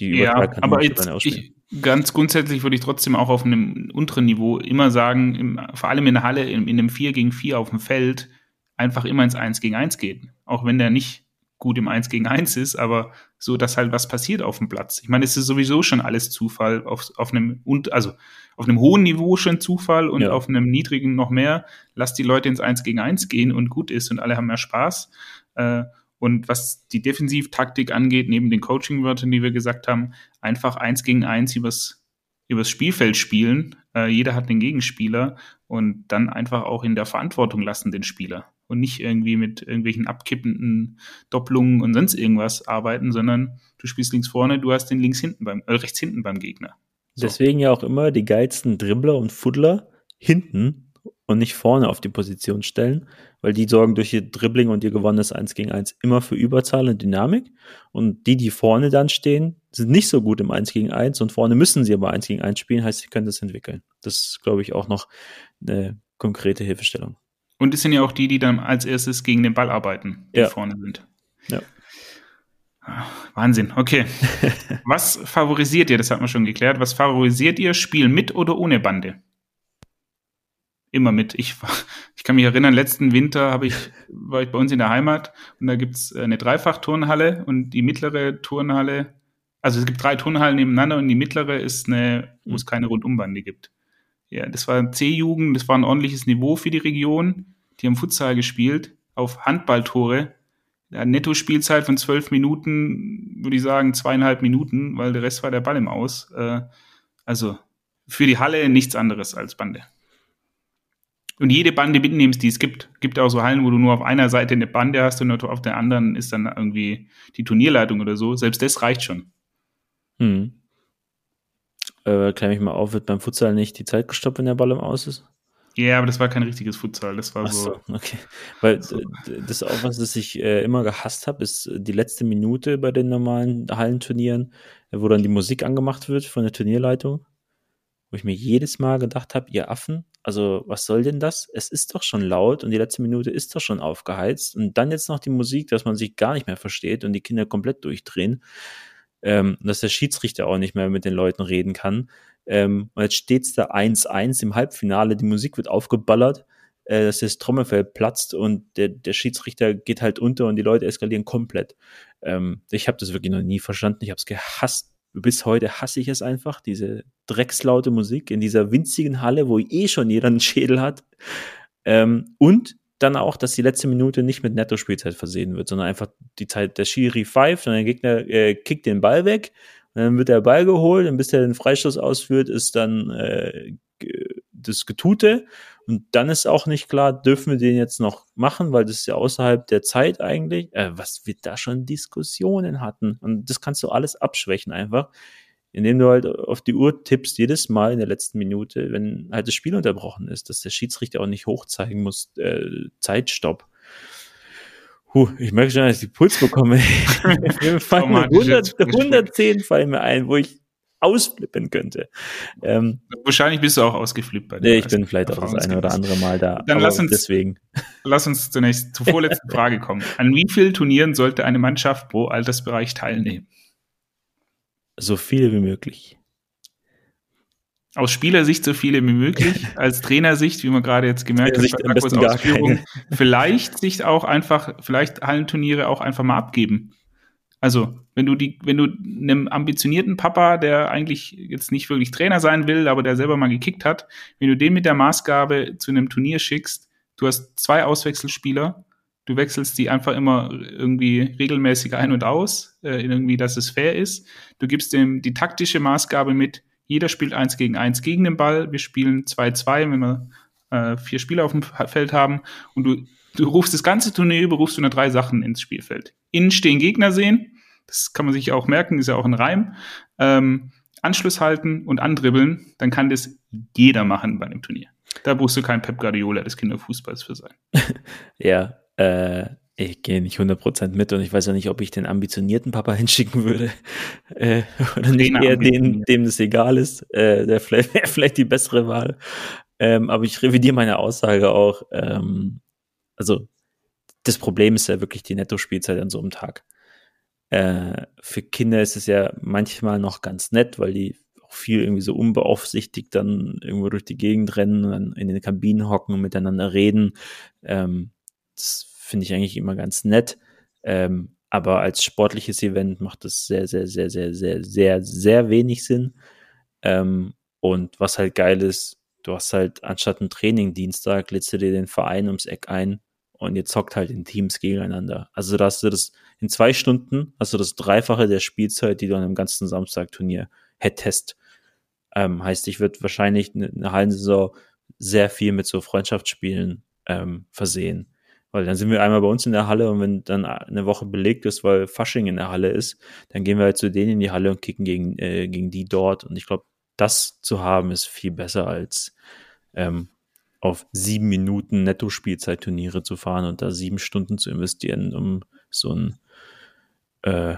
die Übertrag ja, aber jetzt, ich, ganz grundsätzlich würde ich trotzdem auch auf einem unteren Niveau immer sagen, im, vor allem in der Halle, in, in einem 4 gegen 4 auf dem Feld, einfach immer ins 1 gegen 1 gehen. Auch wenn der nicht gut im Eins gegen Eins ist, aber so, dass halt was passiert auf dem Platz. Ich meine, es ist sowieso schon alles Zufall, auf, auf einem, und, also auf einem hohen Niveau schon Zufall und ja. auf einem niedrigen noch mehr. Lass die Leute ins Eins gegen Eins gehen und gut ist und alle haben mehr Spaß. Äh, und was die Defensivtaktik angeht, neben den Coaching-Wörtern, die wir gesagt haben, einfach Eins gegen Eins übers, übers Spielfeld spielen. Äh, jeder hat einen Gegenspieler und dann einfach auch in der Verantwortung lassen den Spieler und nicht irgendwie mit irgendwelchen abkippenden Doppelungen und sonst irgendwas arbeiten, sondern du spielst links vorne, du hast den links hinten beim, äh, rechts hinten beim Gegner. So. Deswegen ja auch immer die geilsten Dribbler und Fuddler hinten und nicht vorne auf die Position stellen, weil die sorgen durch ihr Dribbling und ihr gewonnenes 1 gegen 1 immer für Überzahl und Dynamik. Und die, die vorne dann stehen, sind nicht so gut im 1 gegen 1 und vorne müssen sie aber 1 gegen 1 spielen, heißt, sie können das entwickeln. Das ist, glaube ich, auch noch eine konkrete Hilfestellung. Und es sind ja auch die, die dann als erstes gegen den Ball arbeiten, die ja. vorne sind. Ja. Wahnsinn, okay. Was favorisiert ihr, das hat man schon geklärt, was favorisiert ihr, Spiel mit oder ohne Bande? Immer mit. Ich, ich kann mich erinnern, letzten Winter habe ich, war ich bei uns in der Heimat und da gibt's eine Dreifach-Turnhalle und die mittlere Turnhalle, also es gibt drei Turnhallen nebeneinander und die mittlere ist eine, wo es keine Rundumbande gibt. Ja, das war C-Jugend, das war ein ordentliches Niveau für die Region. Die haben Futsal gespielt auf Handballtore ja, Netto-Spielzeit von zwölf Minuten, würde ich sagen, zweieinhalb Minuten, weil der Rest war der Ball im Aus. Äh, also für die Halle nichts anderes als Bande. Und jede Bande mitnimmst, die es gibt. Gibt auch so Hallen, wo du nur auf einer Seite eine Bande hast und auf der anderen ist dann irgendwie die Turnierleitung oder so. Selbst das reicht schon. Hm. Äh, klär mich mal auf, wird beim Futsal nicht die Zeit gestoppt, wenn der Ball im Aus ist? Ja, aber das war kein richtiges Futsal. Das war so. so. Okay. Weil so. das auch was, das ich äh, immer gehasst habe, ist die letzte Minute bei den normalen Hallenturnieren, wo dann die Musik angemacht wird von der Turnierleitung. Wo ich mir jedes Mal gedacht habe, ihr Affen, also was soll denn das? Es ist doch schon laut und die letzte Minute ist doch schon aufgeheizt. Und dann jetzt noch die Musik, dass man sich gar nicht mehr versteht und die Kinder komplett durchdrehen. Ähm, dass der Schiedsrichter auch nicht mehr mit den Leuten reden kann. Ähm, und jetzt steht's da 1-1 im Halbfinale, die Musik wird aufgeballert, äh, dass das Trommelfell platzt und der, der Schiedsrichter geht halt unter und die Leute eskalieren komplett. Ähm, ich habe das wirklich noch nie verstanden. Ich habe es gehasst. Bis heute hasse ich es einfach, diese dreckslaute Musik in dieser winzigen Halle, wo eh schon jeder einen Schädel hat. Ähm, und dann auch, dass die letzte Minute nicht mit Netto-Spielzeit versehen wird, sondern einfach die Zeit der Schiri pfeift und der Gegner äh, kickt den Ball weg dann wird der Ball geholt und bis er den Freistoß ausführt, ist dann äh, das Getute. Und dann ist auch nicht klar, dürfen wir den jetzt noch machen, weil das ist ja außerhalb der Zeit eigentlich, äh, was wir da schon Diskussionen hatten. Und das kannst du alles abschwächen einfach, indem du halt auf die Uhr tippst jedes Mal in der letzten Minute, wenn halt das Spiel unterbrochen ist, dass der Schiedsrichter auch nicht hochzeigen muss, äh, Zeitstopp. Huh, ich merke schon, dass ich Puls bekomme. mir fallen 100, 110 fallen mir ein, wo ich ausflippen könnte. Ähm, Wahrscheinlich bist du auch ausgeflippt bei dir. Nee, ich bin vielleicht auch das eine oder andere Mal da. Dann lass uns, deswegen. lass uns zunächst zur vorletzten Frage kommen. An wie vielen Turnieren sollte eine Mannschaft pro Altersbereich teilnehmen? So viele wie möglich. Aus Spielersicht so viele wie möglich, als Trainersicht, wie man gerade jetzt gemerkt hat, bei Marcos Ausführung, vielleicht sich auch einfach, vielleicht Hallenturniere auch einfach mal abgeben. Also, wenn du die, wenn du einem ambitionierten Papa, der eigentlich jetzt nicht wirklich Trainer sein will, aber der selber mal gekickt hat, wenn du den mit der Maßgabe zu einem Turnier schickst, du hast zwei Auswechselspieler, du wechselst die einfach immer irgendwie regelmäßig ein und aus, äh, irgendwie, dass es fair ist. Du gibst dem die taktische Maßgabe mit, jeder spielt eins gegen eins gegen den Ball. Wir spielen 2-2, wenn wir äh, vier Spieler auf dem Feld haben. Und du, du rufst das ganze Turnier über, rufst du nur drei Sachen ins Spielfeld. Innen stehen Gegner sehen. Das kann man sich auch merken, ist ja auch ein Reim. Ähm, Anschluss halten und andribbeln, dann kann das jeder machen bei einem Turnier. Da brauchst du kein Pep Guardiola des Kinderfußballs für sein. ja, äh, ich gehe nicht 100% mit und ich weiß ja nicht, ob ich den ambitionierten Papa hinschicken würde äh, oder nicht eher den, dem das egal ist. Äh, der vielleicht, wäre vielleicht die bessere Wahl. Ähm, aber ich revidiere meine Aussage auch. Ähm, also das Problem ist ja wirklich die Netto-Spielzeit an so einem Tag. Äh, für Kinder ist es ja manchmal noch ganz nett, weil die auch viel irgendwie so unbeaufsichtigt dann irgendwo durch die Gegend rennen, dann in den Kabinen hocken und miteinander reden. Ähm, das finde ich eigentlich immer ganz nett. Ähm, aber als sportliches Event macht es sehr, sehr, sehr, sehr, sehr, sehr, sehr wenig Sinn. Ähm, und was halt geil ist, du hast halt anstatt ein Training Dienstag, lädst du dir den Verein ums Eck ein und ihr zockt halt in Teams gegeneinander. Also da hast du das in zwei Stunden, hast du das Dreifache der Spielzeit, die du an einem ganzen Samstag-Turnier hättest. Ähm, heißt, ich würde wahrscheinlich eine, eine Hallensaison sehr viel mit so Freundschaftsspielen ähm, versehen. Weil dann sind wir einmal bei uns in der Halle und wenn dann eine Woche belegt ist, weil Fasching in der Halle ist, dann gehen wir halt zu denen in die Halle und kicken gegen, äh, gegen die dort. Und ich glaube, das zu haben ist viel besser als ähm, auf sieben Minuten Netto-Spielzeit-Turniere zu fahren und da sieben Stunden zu investieren, um so ein äh,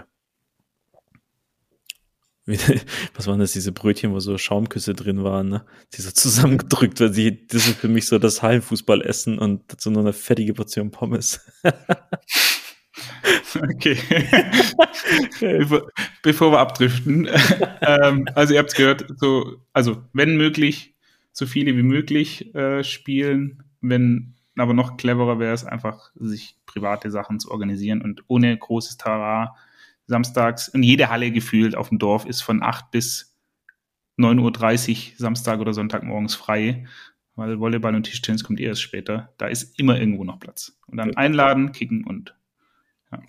was waren das, diese Brötchen, wo so Schaumküsse drin waren, ne? Die so zusammengedrückt werden. Die, das ist für mich so das Hallenfußballessen und dazu nur eine fettige Portion Pommes. okay. bevor, bevor, wir abdriften. ähm, also ihr habt es gehört, so, also wenn möglich, so viele wie möglich äh, spielen. Wenn aber noch cleverer wäre es einfach, sich private Sachen zu organisieren und ohne großes Tara samstags und jede Halle gefühlt auf dem Dorf ist von 8 bis 9.30 Uhr Samstag oder Sonntagmorgens frei, weil Volleyball und Tischtennis kommt erst später. Da ist immer irgendwo noch Platz. Und dann einladen, kicken und ja.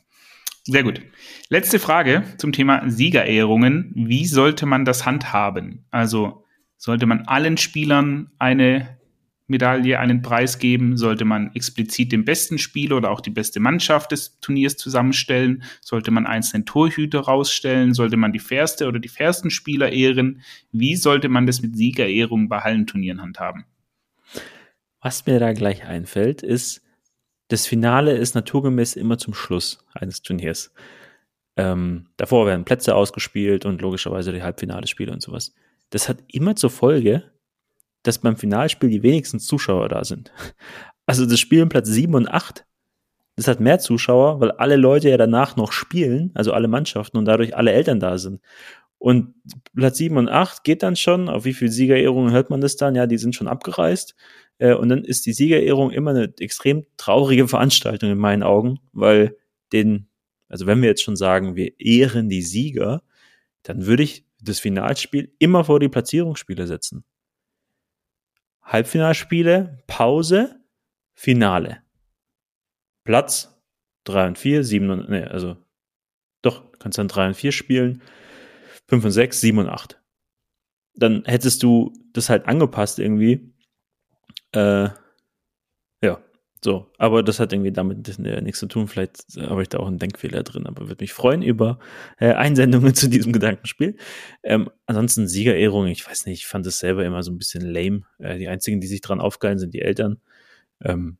Sehr gut. Letzte Frage zum Thema Siegerehrungen. Wie sollte man das handhaben? Also sollte man allen Spielern eine Medaille einen Preis geben? Sollte man explizit den besten Spieler oder auch die beste Mannschaft des Turniers zusammenstellen? Sollte man einzelne Torhüter rausstellen? Sollte man die fairste oder die fairsten Spieler ehren? Wie sollte man das mit Siegerehrungen bei Hallenturnieren handhaben? Was mir da gleich einfällt, ist, das Finale ist naturgemäß immer zum Schluss eines Turniers. Ähm, davor werden Plätze ausgespielt und logischerweise die Halbfinale-Spiele und sowas. Das hat immer zur Folge, dass beim Finalspiel die wenigsten Zuschauer da sind. Also das Spiel in Platz 7 und 8, das hat mehr Zuschauer, weil alle Leute ja danach noch spielen, also alle Mannschaften und dadurch alle Eltern da sind. Und Platz 7 und 8 geht dann schon, auf wie viele Siegerehrungen hört man das dann? Ja, die sind schon abgereist. Äh, und dann ist die Siegerehrung immer eine extrem traurige Veranstaltung in meinen Augen, weil den, also wenn wir jetzt schon sagen, wir ehren die Sieger, dann würde ich das Finalspiel immer vor die Platzierungsspiele setzen. Halbfinalspiele, Pause, Finale. Platz 3 und 4, 7 und, nee, also doch, kannst dann 3 und 4 spielen, 5 und 6, 7 und 8. Dann hättest du das halt angepasst irgendwie. Äh, so, aber das hat irgendwie damit nichts zu tun. Vielleicht habe ich da auch einen Denkfehler drin, aber würde mich freuen über äh, Einsendungen zu diesem Gedankenspiel. Ähm, ansonsten Siegerehrung, ich weiß nicht, ich fand es selber immer so ein bisschen lame. Äh, die einzigen, die sich dran aufgeilen, sind die Eltern. Ähm,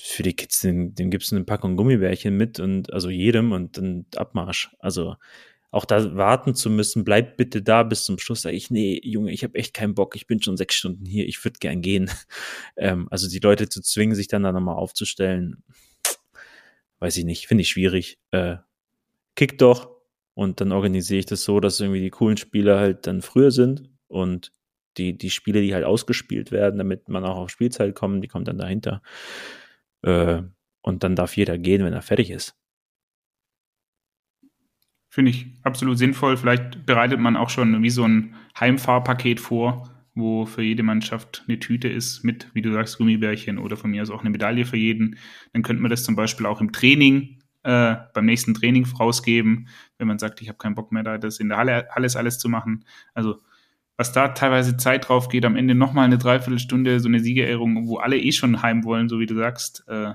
für die Kids, den, den gibt es eine Packung Gummibärchen mit und also jedem und dann Abmarsch. Also auch da warten zu müssen, bleib bitte da bis zum Schluss. Sag ich, nee, Junge, ich habe echt keinen Bock, ich bin schon sechs Stunden hier, ich würde gern gehen. Ähm, also die Leute zu zwingen, sich dann da nochmal aufzustellen, weiß ich nicht, finde ich schwierig. Äh, kick doch und dann organisiere ich das so, dass irgendwie die coolen Spieler halt dann früher sind und die, die Spiele, die halt ausgespielt werden, damit man auch auf Spielzeit kommt, die kommen dann dahinter. Äh, und dann darf jeder gehen, wenn er fertig ist. Finde ich absolut sinnvoll. Vielleicht bereitet man auch schon wie so ein Heimfahrpaket vor, wo für jede Mannschaft eine Tüte ist mit, wie du sagst, Gummibärchen oder von mir aus auch eine Medaille für jeden. Dann könnte man das zum Beispiel auch im Training, äh, beim nächsten Training rausgeben, wenn man sagt, ich habe keinen Bock mehr, da das in der Halle alles, alles zu machen. Also was da teilweise Zeit drauf geht, am Ende nochmal eine Dreiviertelstunde so eine Siegerehrung, wo alle eh schon heim wollen, so wie du sagst, äh,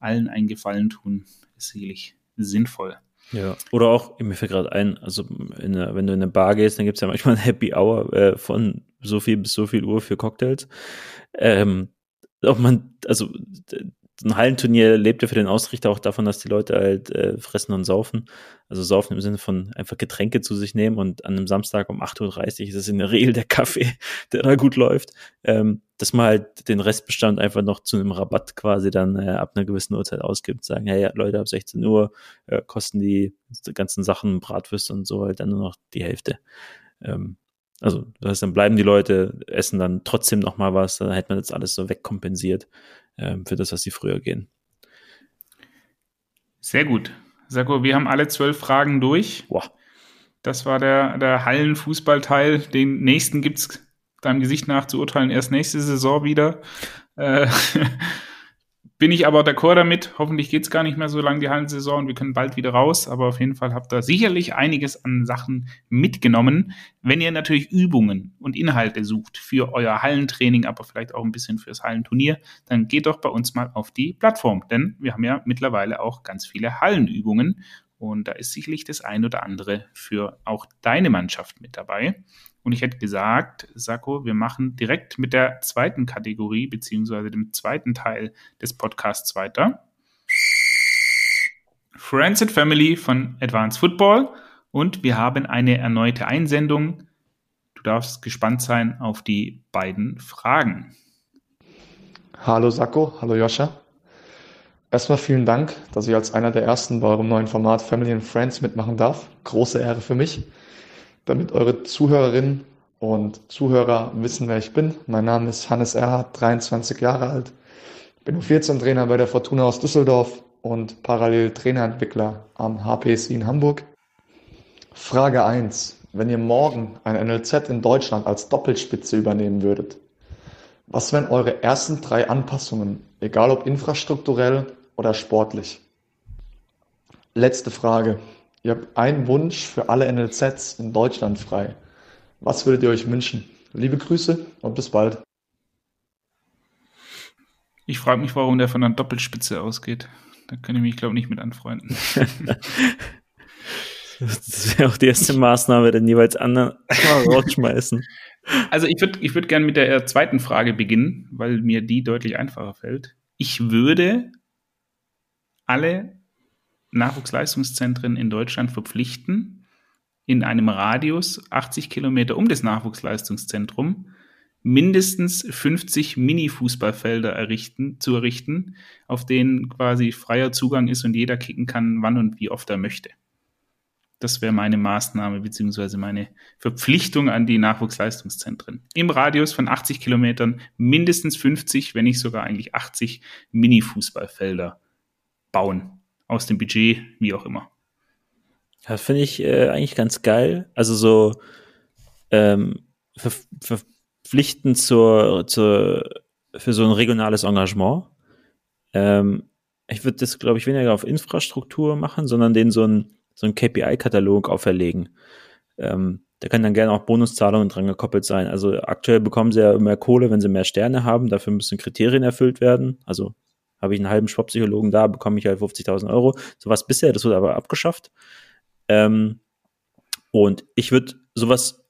allen einen Gefallen tun, ist sicherlich sinnvoll. Ja, oder auch, mir fällt gerade ein, also der, wenn du in eine Bar gehst, dann gibt es ja manchmal ein Happy Hour äh, von so viel bis so viel Uhr für Cocktails. Ähm, ob man, also ein Hallenturnier lebt ja für den Ausrichter auch davon, dass die Leute halt äh, fressen und saufen. Also saufen im Sinne von einfach Getränke zu sich nehmen und an einem Samstag um 8.30 Uhr ist es in der Regel der Kaffee, der da gut läuft. Ähm, dass man halt den Restbestand einfach noch zu einem Rabatt quasi dann äh, ab einer gewissen Uhrzeit ausgibt. Sagen, hey Leute, ab 16 Uhr äh, kosten die ganzen Sachen, Bratwürste und so halt dann nur noch die Hälfte. Ähm, also das heißt, dann bleiben die Leute, essen dann trotzdem noch mal was, dann hätte man jetzt alles so wegkompensiert ähm, für das, was sie früher gehen. Sehr gut. Sako, wir haben alle zwölf Fragen durch. Boah. Das war der, der Hallenfußballteil. Den nächsten gibt es deinem Gesicht nach zu urteilen erst nächste Saison wieder. Äh, bin ich aber d'accord damit. Hoffentlich geht es gar nicht mehr so lange die Hallensaison und wir können bald wieder raus. Aber auf jeden Fall habt ihr sicherlich einiges an Sachen mitgenommen. Wenn ihr natürlich Übungen und Inhalte sucht für euer Hallentraining, aber vielleicht auch ein bisschen fürs Hallenturnier, dann geht doch bei uns mal auf die Plattform. Denn wir haben ja mittlerweile auch ganz viele Hallenübungen Und da ist sicherlich das ein oder andere für auch deine Mannschaft mit dabei. Und ich hätte gesagt, Sako, wir machen direkt mit der zweiten Kategorie beziehungsweise dem zweiten Teil des Podcasts weiter. Friends and Family von Advanced Football. Und wir haben eine erneute Einsendung. Du darfst gespannt sein auf die beiden Fragen. Hallo Sako, hallo Joscha. Erstmal vielen Dank, dass ich als einer der ersten bei eurem neuen Format Family and Friends mitmachen darf. Große Ehre für mich. Damit eure Zuhörerinnen und Zuhörer wissen, wer ich bin. Mein Name ist Hannes Erhardt, 23 Jahre alt. Bin U14-Trainer bei der Fortuna aus Düsseldorf und parallel Trainerentwickler am HPSI in Hamburg. Frage 1. Wenn ihr morgen ein NLZ in Deutschland als Doppelspitze übernehmen würdet, was wären eure ersten drei Anpassungen, egal ob infrastrukturell oder sportlich? Letzte Frage. Ihr habt einen Wunsch für alle NLZs in Deutschland frei. Was würdet ihr euch wünschen? Liebe Grüße und bis bald. Ich frage mich, warum der von einer Doppelspitze ausgeht. Da kann ich mich, glaube ich, nicht mit anfreunden. das wäre auch die erste Maßnahme, den jeweils anderen rausschmeißen. Also ich würde ich würd gerne mit der zweiten Frage beginnen, weil mir die deutlich einfacher fällt. Ich würde alle Nachwuchsleistungszentren in Deutschland verpflichten, in einem Radius 80 Kilometer um das Nachwuchsleistungszentrum mindestens 50 Mini-Fußballfelder errichten, zu errichten, auf denen quasi freier Zugang ist und jeder kicken kann, wann und wie oft er möchte. Das wäre meine Maßnahme beziehungsweise meine Verpflichtung an die Nachwuchsleistungszentren. Im Radius von 80 Kilometern mindestens 50, wenn nicht sogar eigentlich 80 Mini-Fußballfelder bauen. Aus dem Budget, wie auch immer. Das finde ich äh, eigentlich ganz geil. Also so ähm, ver verpflichtend zur, zur, für so ein regionales Engagement. Ähm, ich würde das, glaube ich, weniger auf Infrastruktur machen, sondern den so ein so einen KPI-Katalog auferlegen. Ähm, da können dann gerne auch Bonuszahlungen dran gekoppelt sein. Also aktuell bekommen sie ja mehr Kohle, wenn sie mehr Sterne haben. Dafür müssen Kriterien erfüllt werden. Also habe ich einen halben Sportpsychologen da, bekomme ich halt 50.000 Euro. Sowas bisher, das wurde aber abgeschafft. Ähm, und ich würde sowas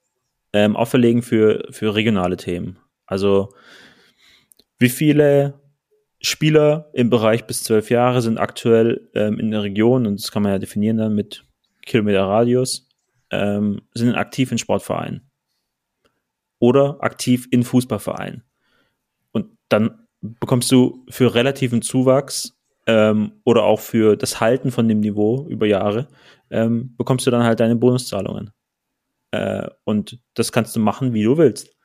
ähm, auferlegen für, für regionale Themen. Also wie viele Spieler im Bereich bis zwölf Jahre sind aktuell ähm, in der Region, und das kann man ja definieren dann mit Kilometer Radius, ähm, sind aktiv in Sportvereinen oder aktiv in Fußballvereinen. Und dann bekommst du für relativen Zuwachs ähm, oder auch für das Halten von dem Niveau über Jahre, ähm, bekommst du dann halt deine Bonuszahlungen. Äh, und das kannst du machen, wie du willst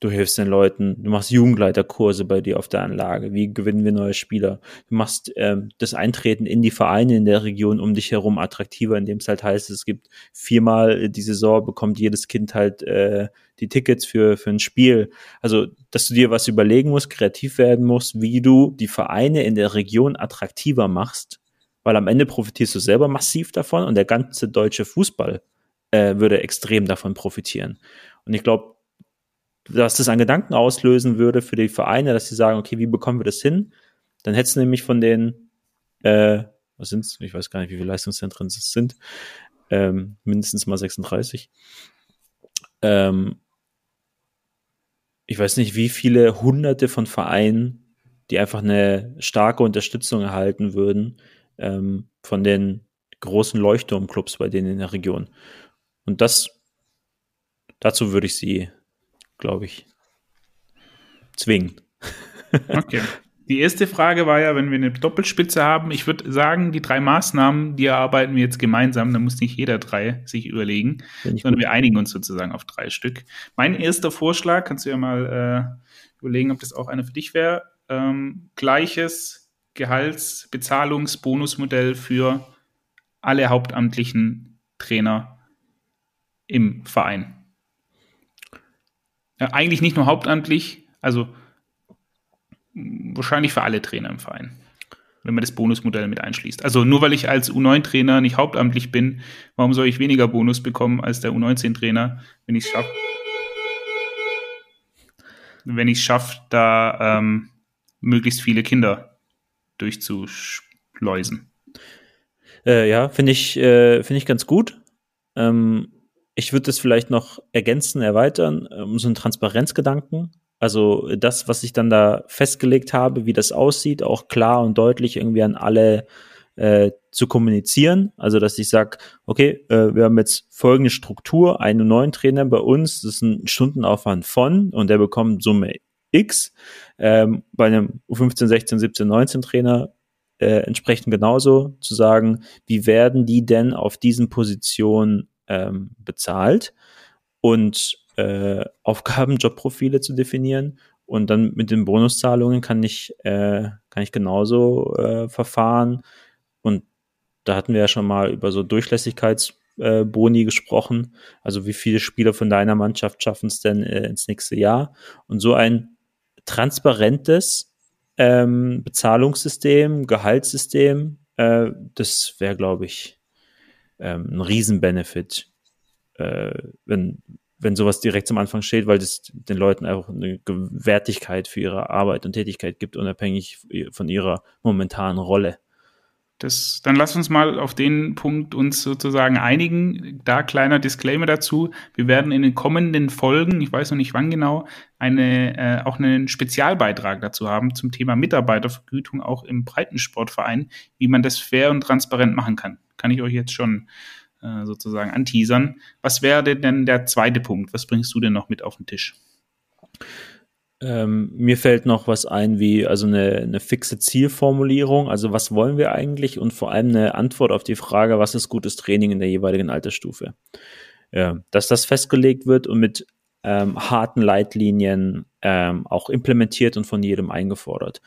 du hilfst den Leuten, du machst Jugendleiterkurse bei dir auf der Anlage, wie gewinnen wir neue Spieler, du machst ähm, das Eintreten in die Vereine in der Region um dich herum attraktiver, indem es halt heißt, es gibt viermal die Saison, bekommt jedes Kind halt äh, die Tickets für, für ein Spiel. Also, dass du dir was überlegen musst, kreativ werden musst, wie du die Vereine in der Region attraktiver machst, weil am Ende profitierst du selber massiv davon und der ganze deutsche Fußball äh, würde extrem davon profitieren. Und ich glaube, dass das an Gedanken auslösen würde für die Vereine, dass sie sagen, okay, wie bekommen wir das hin? Dann hättest du nämlich von den, äh, was sind's? Ich weiß gar nicht, wie viele Leistungszentren es sind. Ähm, mindestens mal 36. Ähm, ich weiß nicht, wie viele hunderte von Vereinen, die einfach eine starke Unterstützung erhalten würden ähm, von den großen Leuchtturmclubs bei denen in der Region. Und das, dazu würde ich sie glaube ich, zwingen. Okay. Die erste Frage war ja, wenn wir eine Doppelspitze haben, ich würde sagen, die drei Maßnahmen, die erarbeiten wir jetzt gemeinsam, da muss nicht jeder drei sich überlegen, sondern gut. wir einigen uns sozusagen auf drei Stück. Mein erster Vorschlag, kannst du ja mal äh, überlegen, ob das auch einer für dich wäre, ähm, gleiches Gehalts-, Bezahlungs-, Bonusmodell für alle hauptamtlichen Trainer im Verein. Ja, eigentlich nicht nur hauptamtlich, also wahrscheinlich für alle Trainer im Verein, wenn man das Bonusmodell mit einschließt. Also nur weil ich als U9-Trainer nicht hauptamtlich bin, warum soll ich weniger Bonus bekommen als der U19-Trainer, wenn ich es schaffe? Wenn ich es schaffe, da ähm, möglichst viele Kinder durchzuschleusen. Äh, ja, finde ich, äh, finde ich ganz gut. Ähm, ich würde das vielleicht noch ergänzen, erweitern, um so einen Transparenzgedanken. Also das, was ich dann da festgelegt habe, wie das aussieht, auch klar und deutlich irgendwie an alle äh, zu kommunizieren. Also dass ich sage, okay, äh, wir haben jetzt folgende Struktur, einen neuen Trainer bei uns, das ist ein Stundenaufwand von und der bekommt Summe X. Ähm, bei einem U15, 16, 17, 19 Trainer äh, entsprechend genauso zu sagen, wie werden die denn auf diesen Positionen ähm, bezahlt und äh, Aufgaben, Jobprofile zu definieren und dann mit den Bonuszahlungen kann ich, äh, kann ich genauso äh, verfahren. Und da hatten wir ja schon mal über so Durchlässigkeitsboni äh, gesprochen. Also wie viele Spieler von deiner Mannschaft schaffen es denn äh, ins nächste Jahr? Und so ein transparentes ähm, Bezahlungssystem, Gehaltssystem, äh, das wäre, glaube ich, ähm, ein Riesenbenefit, äh, wenn, wenn sowas direkt zum Anfang steht, weil das den Leuten einfach eine Wertigkeit für ihre Arbeit und Tätigkeit gibt, unabhängig von ihrer momentanen Rolle. Das, dann lass uns mal auf den Punkt uns sozusagen einigen. Da kleiner Disclaimer dazu. Wir werden in den kommenden Folgen, ich weiß noch nicht wann genau, eine, äh, auch einen Spezialbeitrag dazu haben zum Thema Mitarbeitervergütung auch im Breitensportverein, wie man das fair und transparent machen kann. Kann ich euch jetzt schon äh, sozusagen anteasern. Was wäre denn der zweite Punkt? Was bringst du denn noch mit auf den Tisch? Ähm, mir fällt noch was ein wie also eine, eine fixe Zielformulierung, also was wollen wir eigentlich und vor allem eine Antwort auf die Frage, was ist gutes Training in der jeweiligen Altersstufe. Ja, dass das festgelegt wird und mit ähm, harten Leitlinien ähm, auch implementiert und von jedem eingefordert.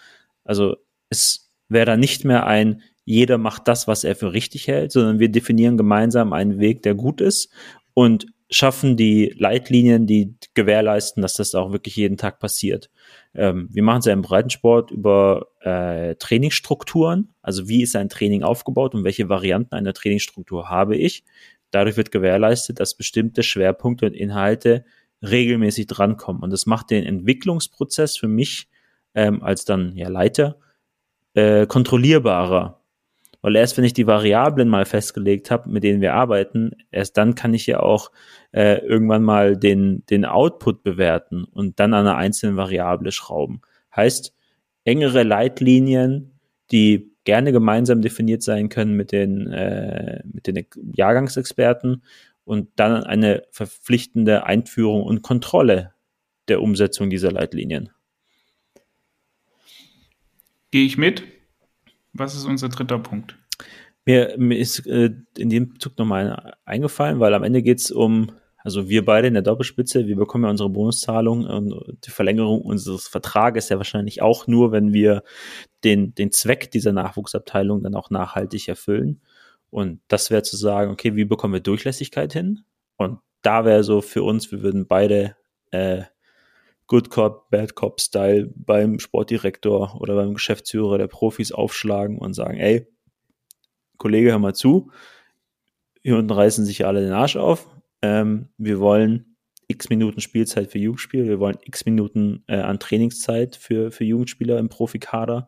Also es wäre da nicht mehr ein, jeder macht das, was er für richtig hält, sondern wir definieren gemeinsam einen Weg, der gut ist und schaffen die Leitlinien, die gewährleisten, dass das auch wirklich jeden Tag passiert. Ähm, wir machen es ja im Breitensport über äh, Trainingsstrukturen. Also wie ist ein Training aufgebaut und welche Varianten einer Trainingsstruktur habe ich? Dadurch wird gewährleistet, dass bestimmte Schwerpunkte und Inhalte regelmäßig drankommen. Und das macht den Entwicklungsprozess für mich ähm, als dann ja Leiter äh, kontrollierbarer. Weil erst wenn ich die Variablen mal festgelegt habe, mit denen wir arbeiten, erst dann kann ich ja auch äh, irgendwann mal den, den Output bewerten und dann an einer einzelnen Variable schrauben. Heißt, engere Leitlinien, die gerne gemeinsam definiert sein können mit den, äh, mit den Jahrgangsexperten und dann eine verpflichtende Einführung und Kontrolle der Umsetzung dieser Leitlinien. Gehe ich mit. Was ist unser dritter Punkt? Mir, mir ist äh, in dem Zug nochmal eingefallen, weil am Ende geht es um, also wir beide in der Doppelspitze, wir bekommen ja unsere Bonuszahlung und die Verlängerung unseres Vertrages ja wahrscheinlich auch nur, wenn wir den, den Zweck dieser Nachwuchsabteilung dann auch nachhaltig erfüllen. Und das wäre zu sagen, okay, wie bekommen wir Durchlässigkeit hin? Und da wäre so für uns, wir würden beide äh, Good Cop, Bad Cop Style beim Sportdirektor oder beim Geschäftsführer der Profis aufschlagen und sagen, ey, Kollege, hör mal zu, hier unten reißen sich alle den Arsch auf. Ähm, wir wollen x Minuten Spielzeit für Jugendspieler, wir wollen x Minuten äh, an Trainingszeit für, für Jugendspieler im Profikader.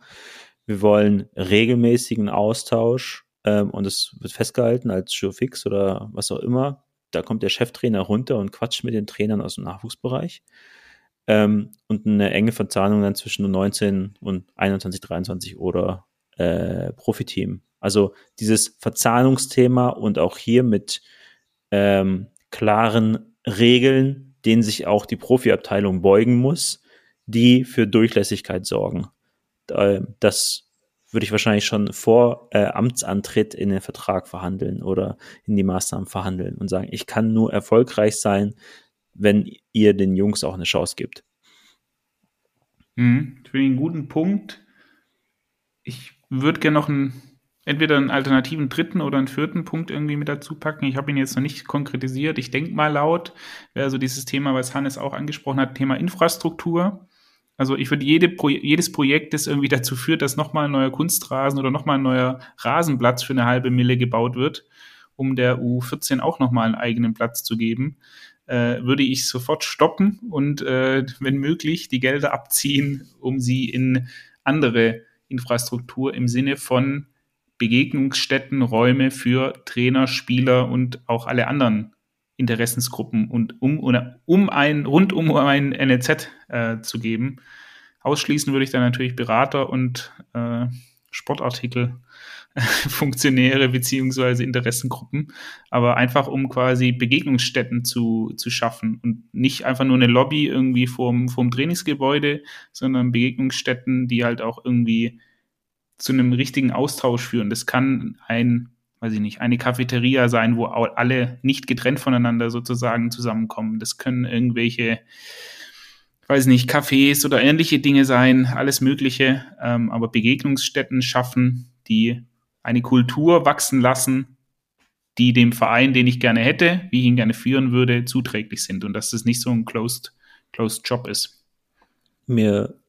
Wir wollen regelmäßigen Austausch ähm, und es wird festgehalten als Show fix oder was auch immer. Da kommt der Cheftrainer runter und quatscht mit den Trainern aus dem Nachwuchsbereich ähm, und eine enge Verzahnung dann zwischen 19 und 21, 23 oder äh, Profiteam. Also dieses Verzahnungsthema und auch hier mit ähm, klaren Regeln, denen sich auch die Profiabteilung beugen muss, die für Durchlässigkeit sorgen. Äh, das würde ich wahrscheinlich schon vor äh, Amtsantritt in den Vertrag verhandeln oder in die Maßnahmen verhandeln und sagen, ich kann nur erfolgreich sein, wenn ihr den Jungs auch eine Chance gibt. Mhm, für einen guten Punkt. Ich würde gerne noch einen, entweder einen alternativen dritten oder einen vierten Punkt irgendwie mit dazu packen. Ich habe ihn jetzt noch nicht konkretisiert. Ich denke mal laut, wäre so dieses Thema, was Hannes auch angesprochen hat, Thema Infrastruktur. Also ich würde jede Pro jedes Projekt, das irgendwie dazu führt, dass nochmal ein neuer Kunstrasen oder nochmal ein neuer Rasenplatz für eine halbe Mille gebaut wird, um der U14 auch nochmal einen eigenen Platz zu geben, äh, würde ich sofort stoppen und äh, wenn möglich die Gelder abziehen, um sie in andere Infrastruktur im Sinne von Begegnungsstätten, Räume für Trainer, Spieler und auch alle anderen Interessensgruppen und um, um ein, rund um ein NLZ äh, zu geben. Ausschließen würde ich dann natürlich Berater und äh, Sportartikel Funktionäre beziehungsweise Interessengruppen, aber einfach um quasi Begegnungsstätten zu, zu schaffen und nicht einfach nur eine Lobby irgendwie vorm, vorm Trainingsgebäude, sondern Begegnungsstätten, die halt auch irgendwie zu einem richtigen Austausch führen. Das kann ein, weiß ich nicht, eine Cafeteria sein, wo alle nicht getrennt voneinander sozusagen zusammenkommen. Das können irgendwelche weiß nicht, Cafés oder ähnliche Dinge sein, alles Mögliche, ähm, aber Begegnungsstätten schaffen, die eine Kultur wachsen lassen, die dem Verein, den ich gerne hätte, wie ich ihn gerne führen würde, zuträglich sind und dass es nicht so ein closed, closed Job ist. Mir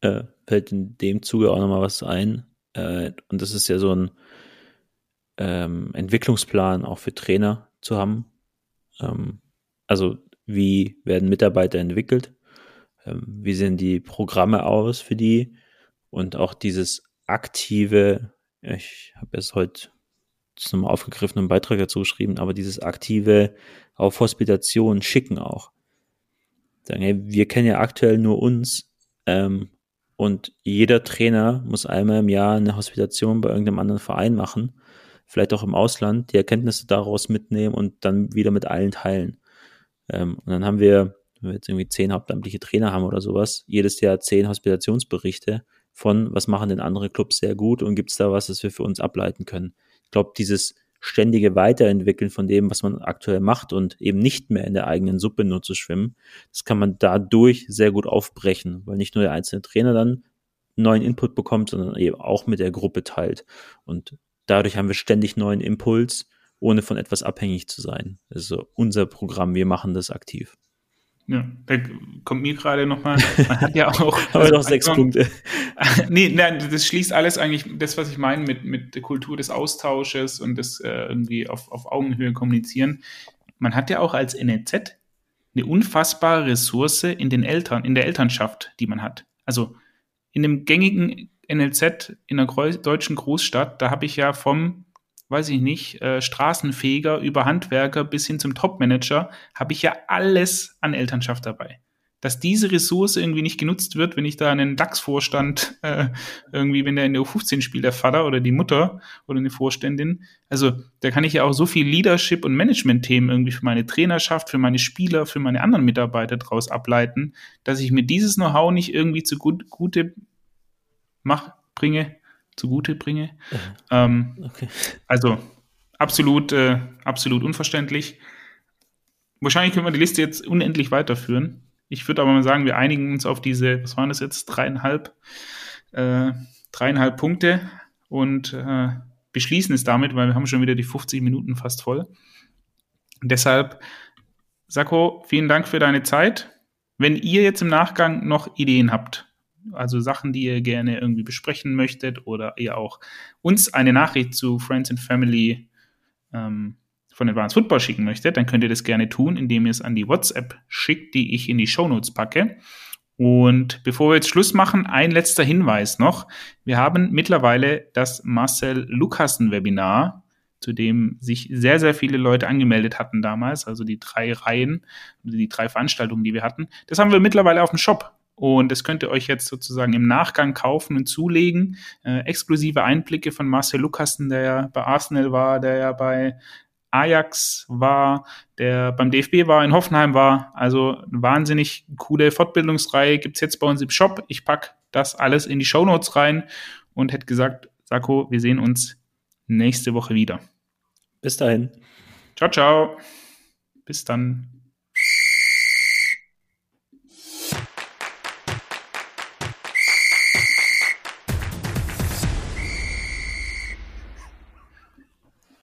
äh, fällt in dem Zuge auch nochmal was ein. Äh, und das ist ja so ein ähm, Entwicklungsplan auch für Trainer zu haben. Ähm, also wie werden Mitarbeiter entwickelt? Ähm, wie sehen die Programme aus für die? Und auch dieses aktive ich habe es heute nochmal aufgegriffen, einen Beitrag dazu geschrieben, aber dieses aktive auf Hospitation schicken auch. Sagen, hey, wir kennen ja aktuell nur uns ähm, und jeder Trainer muss einmal im Jahr eine Hospitation bei irgendeinem anderen Verein machen, vielleicht auch im Ausland, die Erkenntnisse daraus mitnehmen und dann wieder mit allen teilen. Ähm, und dann haben wir, wenn wir jetzt irgendwie zehn hauptamtliche Trainer haben oder sowas, jedes Jahr zehn Hospitationsberichte von, was machen denn andere Clubs sehr gut und gibt es da was, das wir für uns ableiten können. Ich glaube, dieses ständige Weiterentwickeln von dem, was man aktuell macht und eben nicht mehr in der eigenen Suppe nur zu schwimmen, das kann man dadurch sehr gut aufbrechen, weil nicht nur der einzelne Trainer dann neuen Input bekommt, sondern eben auch mit der Gruppe teilt. Und dadurch haben wir ständig neuen Impuls, ohne von etwas abhängig zu sein. Also unser Programm, wir machen das aktiv. Ja, da kommt mir gerade nochmal, man hat ja auch. Aber also, doch sechs Punkte. nee, nein, das schließt alles eigentlich, das, was ich meine mit, mit der Kultur des Austausches und das äh, irgendwie auf, auf Augenhöhe kommunizieren. Man hat ja auch als NEZ eine unfassbare Ressource in den Eltern, in der Elternschaft, die man hat. Also in dem gängigen NLZ in einer deutschen Großstadt, da habe ich ja vom weiß ich nicht, äh, Straßenfeger über Handwerker bis hin zum Topmanager, habe ich ja alles an Elternschaft dabei. Dass diese Ressource irgendwie nicht genutzt wird, wenn ich da einen DAX-Vorstand, äh, irgendwie, wenn der in der U15 spielt, der Vater oder die Mutter oder eine Vorständin, also da kann ich ja auch so viel Leadership- und Management-Themen irgendwie für meine Trainerschaft, für meine Spieler, für meine anderen Mitarbeiter draus ableiten, dass ich mir dieses Know-how nicht irgendwie zu gut, gute mach, bringe, zugute bringe. Ähm, okay. Also absolut, äh, absolut unverständlich. Wahrscheinlich können wir die Liste jetzt unendlich weiterführen. Ich würde aber mal sagen, wir einigen uns auf diese, was waren das jetzt, dreieinhalb, äh, dreieinhalb Punkte und äh, beschließen es damit, weil wir haben schon wieder die 50 Minuten fast voll. Und deshalb, Sako, vielen Dank für deine Zeit. Wenn ihr jetzt im Nachgang noch Ideen habt, also Sachen, die ihr gerne irgendwie besprechen möchtet oder ihr auch uns eine Nachricht zu Friends and Family ähm, von Advanced Football schicken möchtet, dann könnt ihr das gerne tun, indem ihr es an die WhatsApp schickt, die ich in die Show Notes packe. Und bevor wir jetzt Schluss machen, ein letzter Hinweis noch. Wir haben mittlerweile das Marcel Lukassen Webinar, zu dem sich sehr, sehr viele Leute angemeldet hatten damals, also die drei Reihen, die drei Veranstaltungen, die wir hatten. Das haben wir mittlerweile auf dem Shop. Und das könnt ihr euch jetzt sozusagen im Nachgang kaufen und zulegen. Äh, exklusive Einblicke von Marcel Lukassen, der ja bei Arsenal war, der ja bei Ajax war, der beim DFB war, in Hoffenheim war. Also eine wahnsinnig coole Fortbildungsreihe gibt's jetzt bei uns im Shop. Ich pack das alles in die Show Notes rein und hätte gesagt, Sako, wir sehen uns nächste Woche wieder. Bis dahin. Ciao, ciao. Bis dann.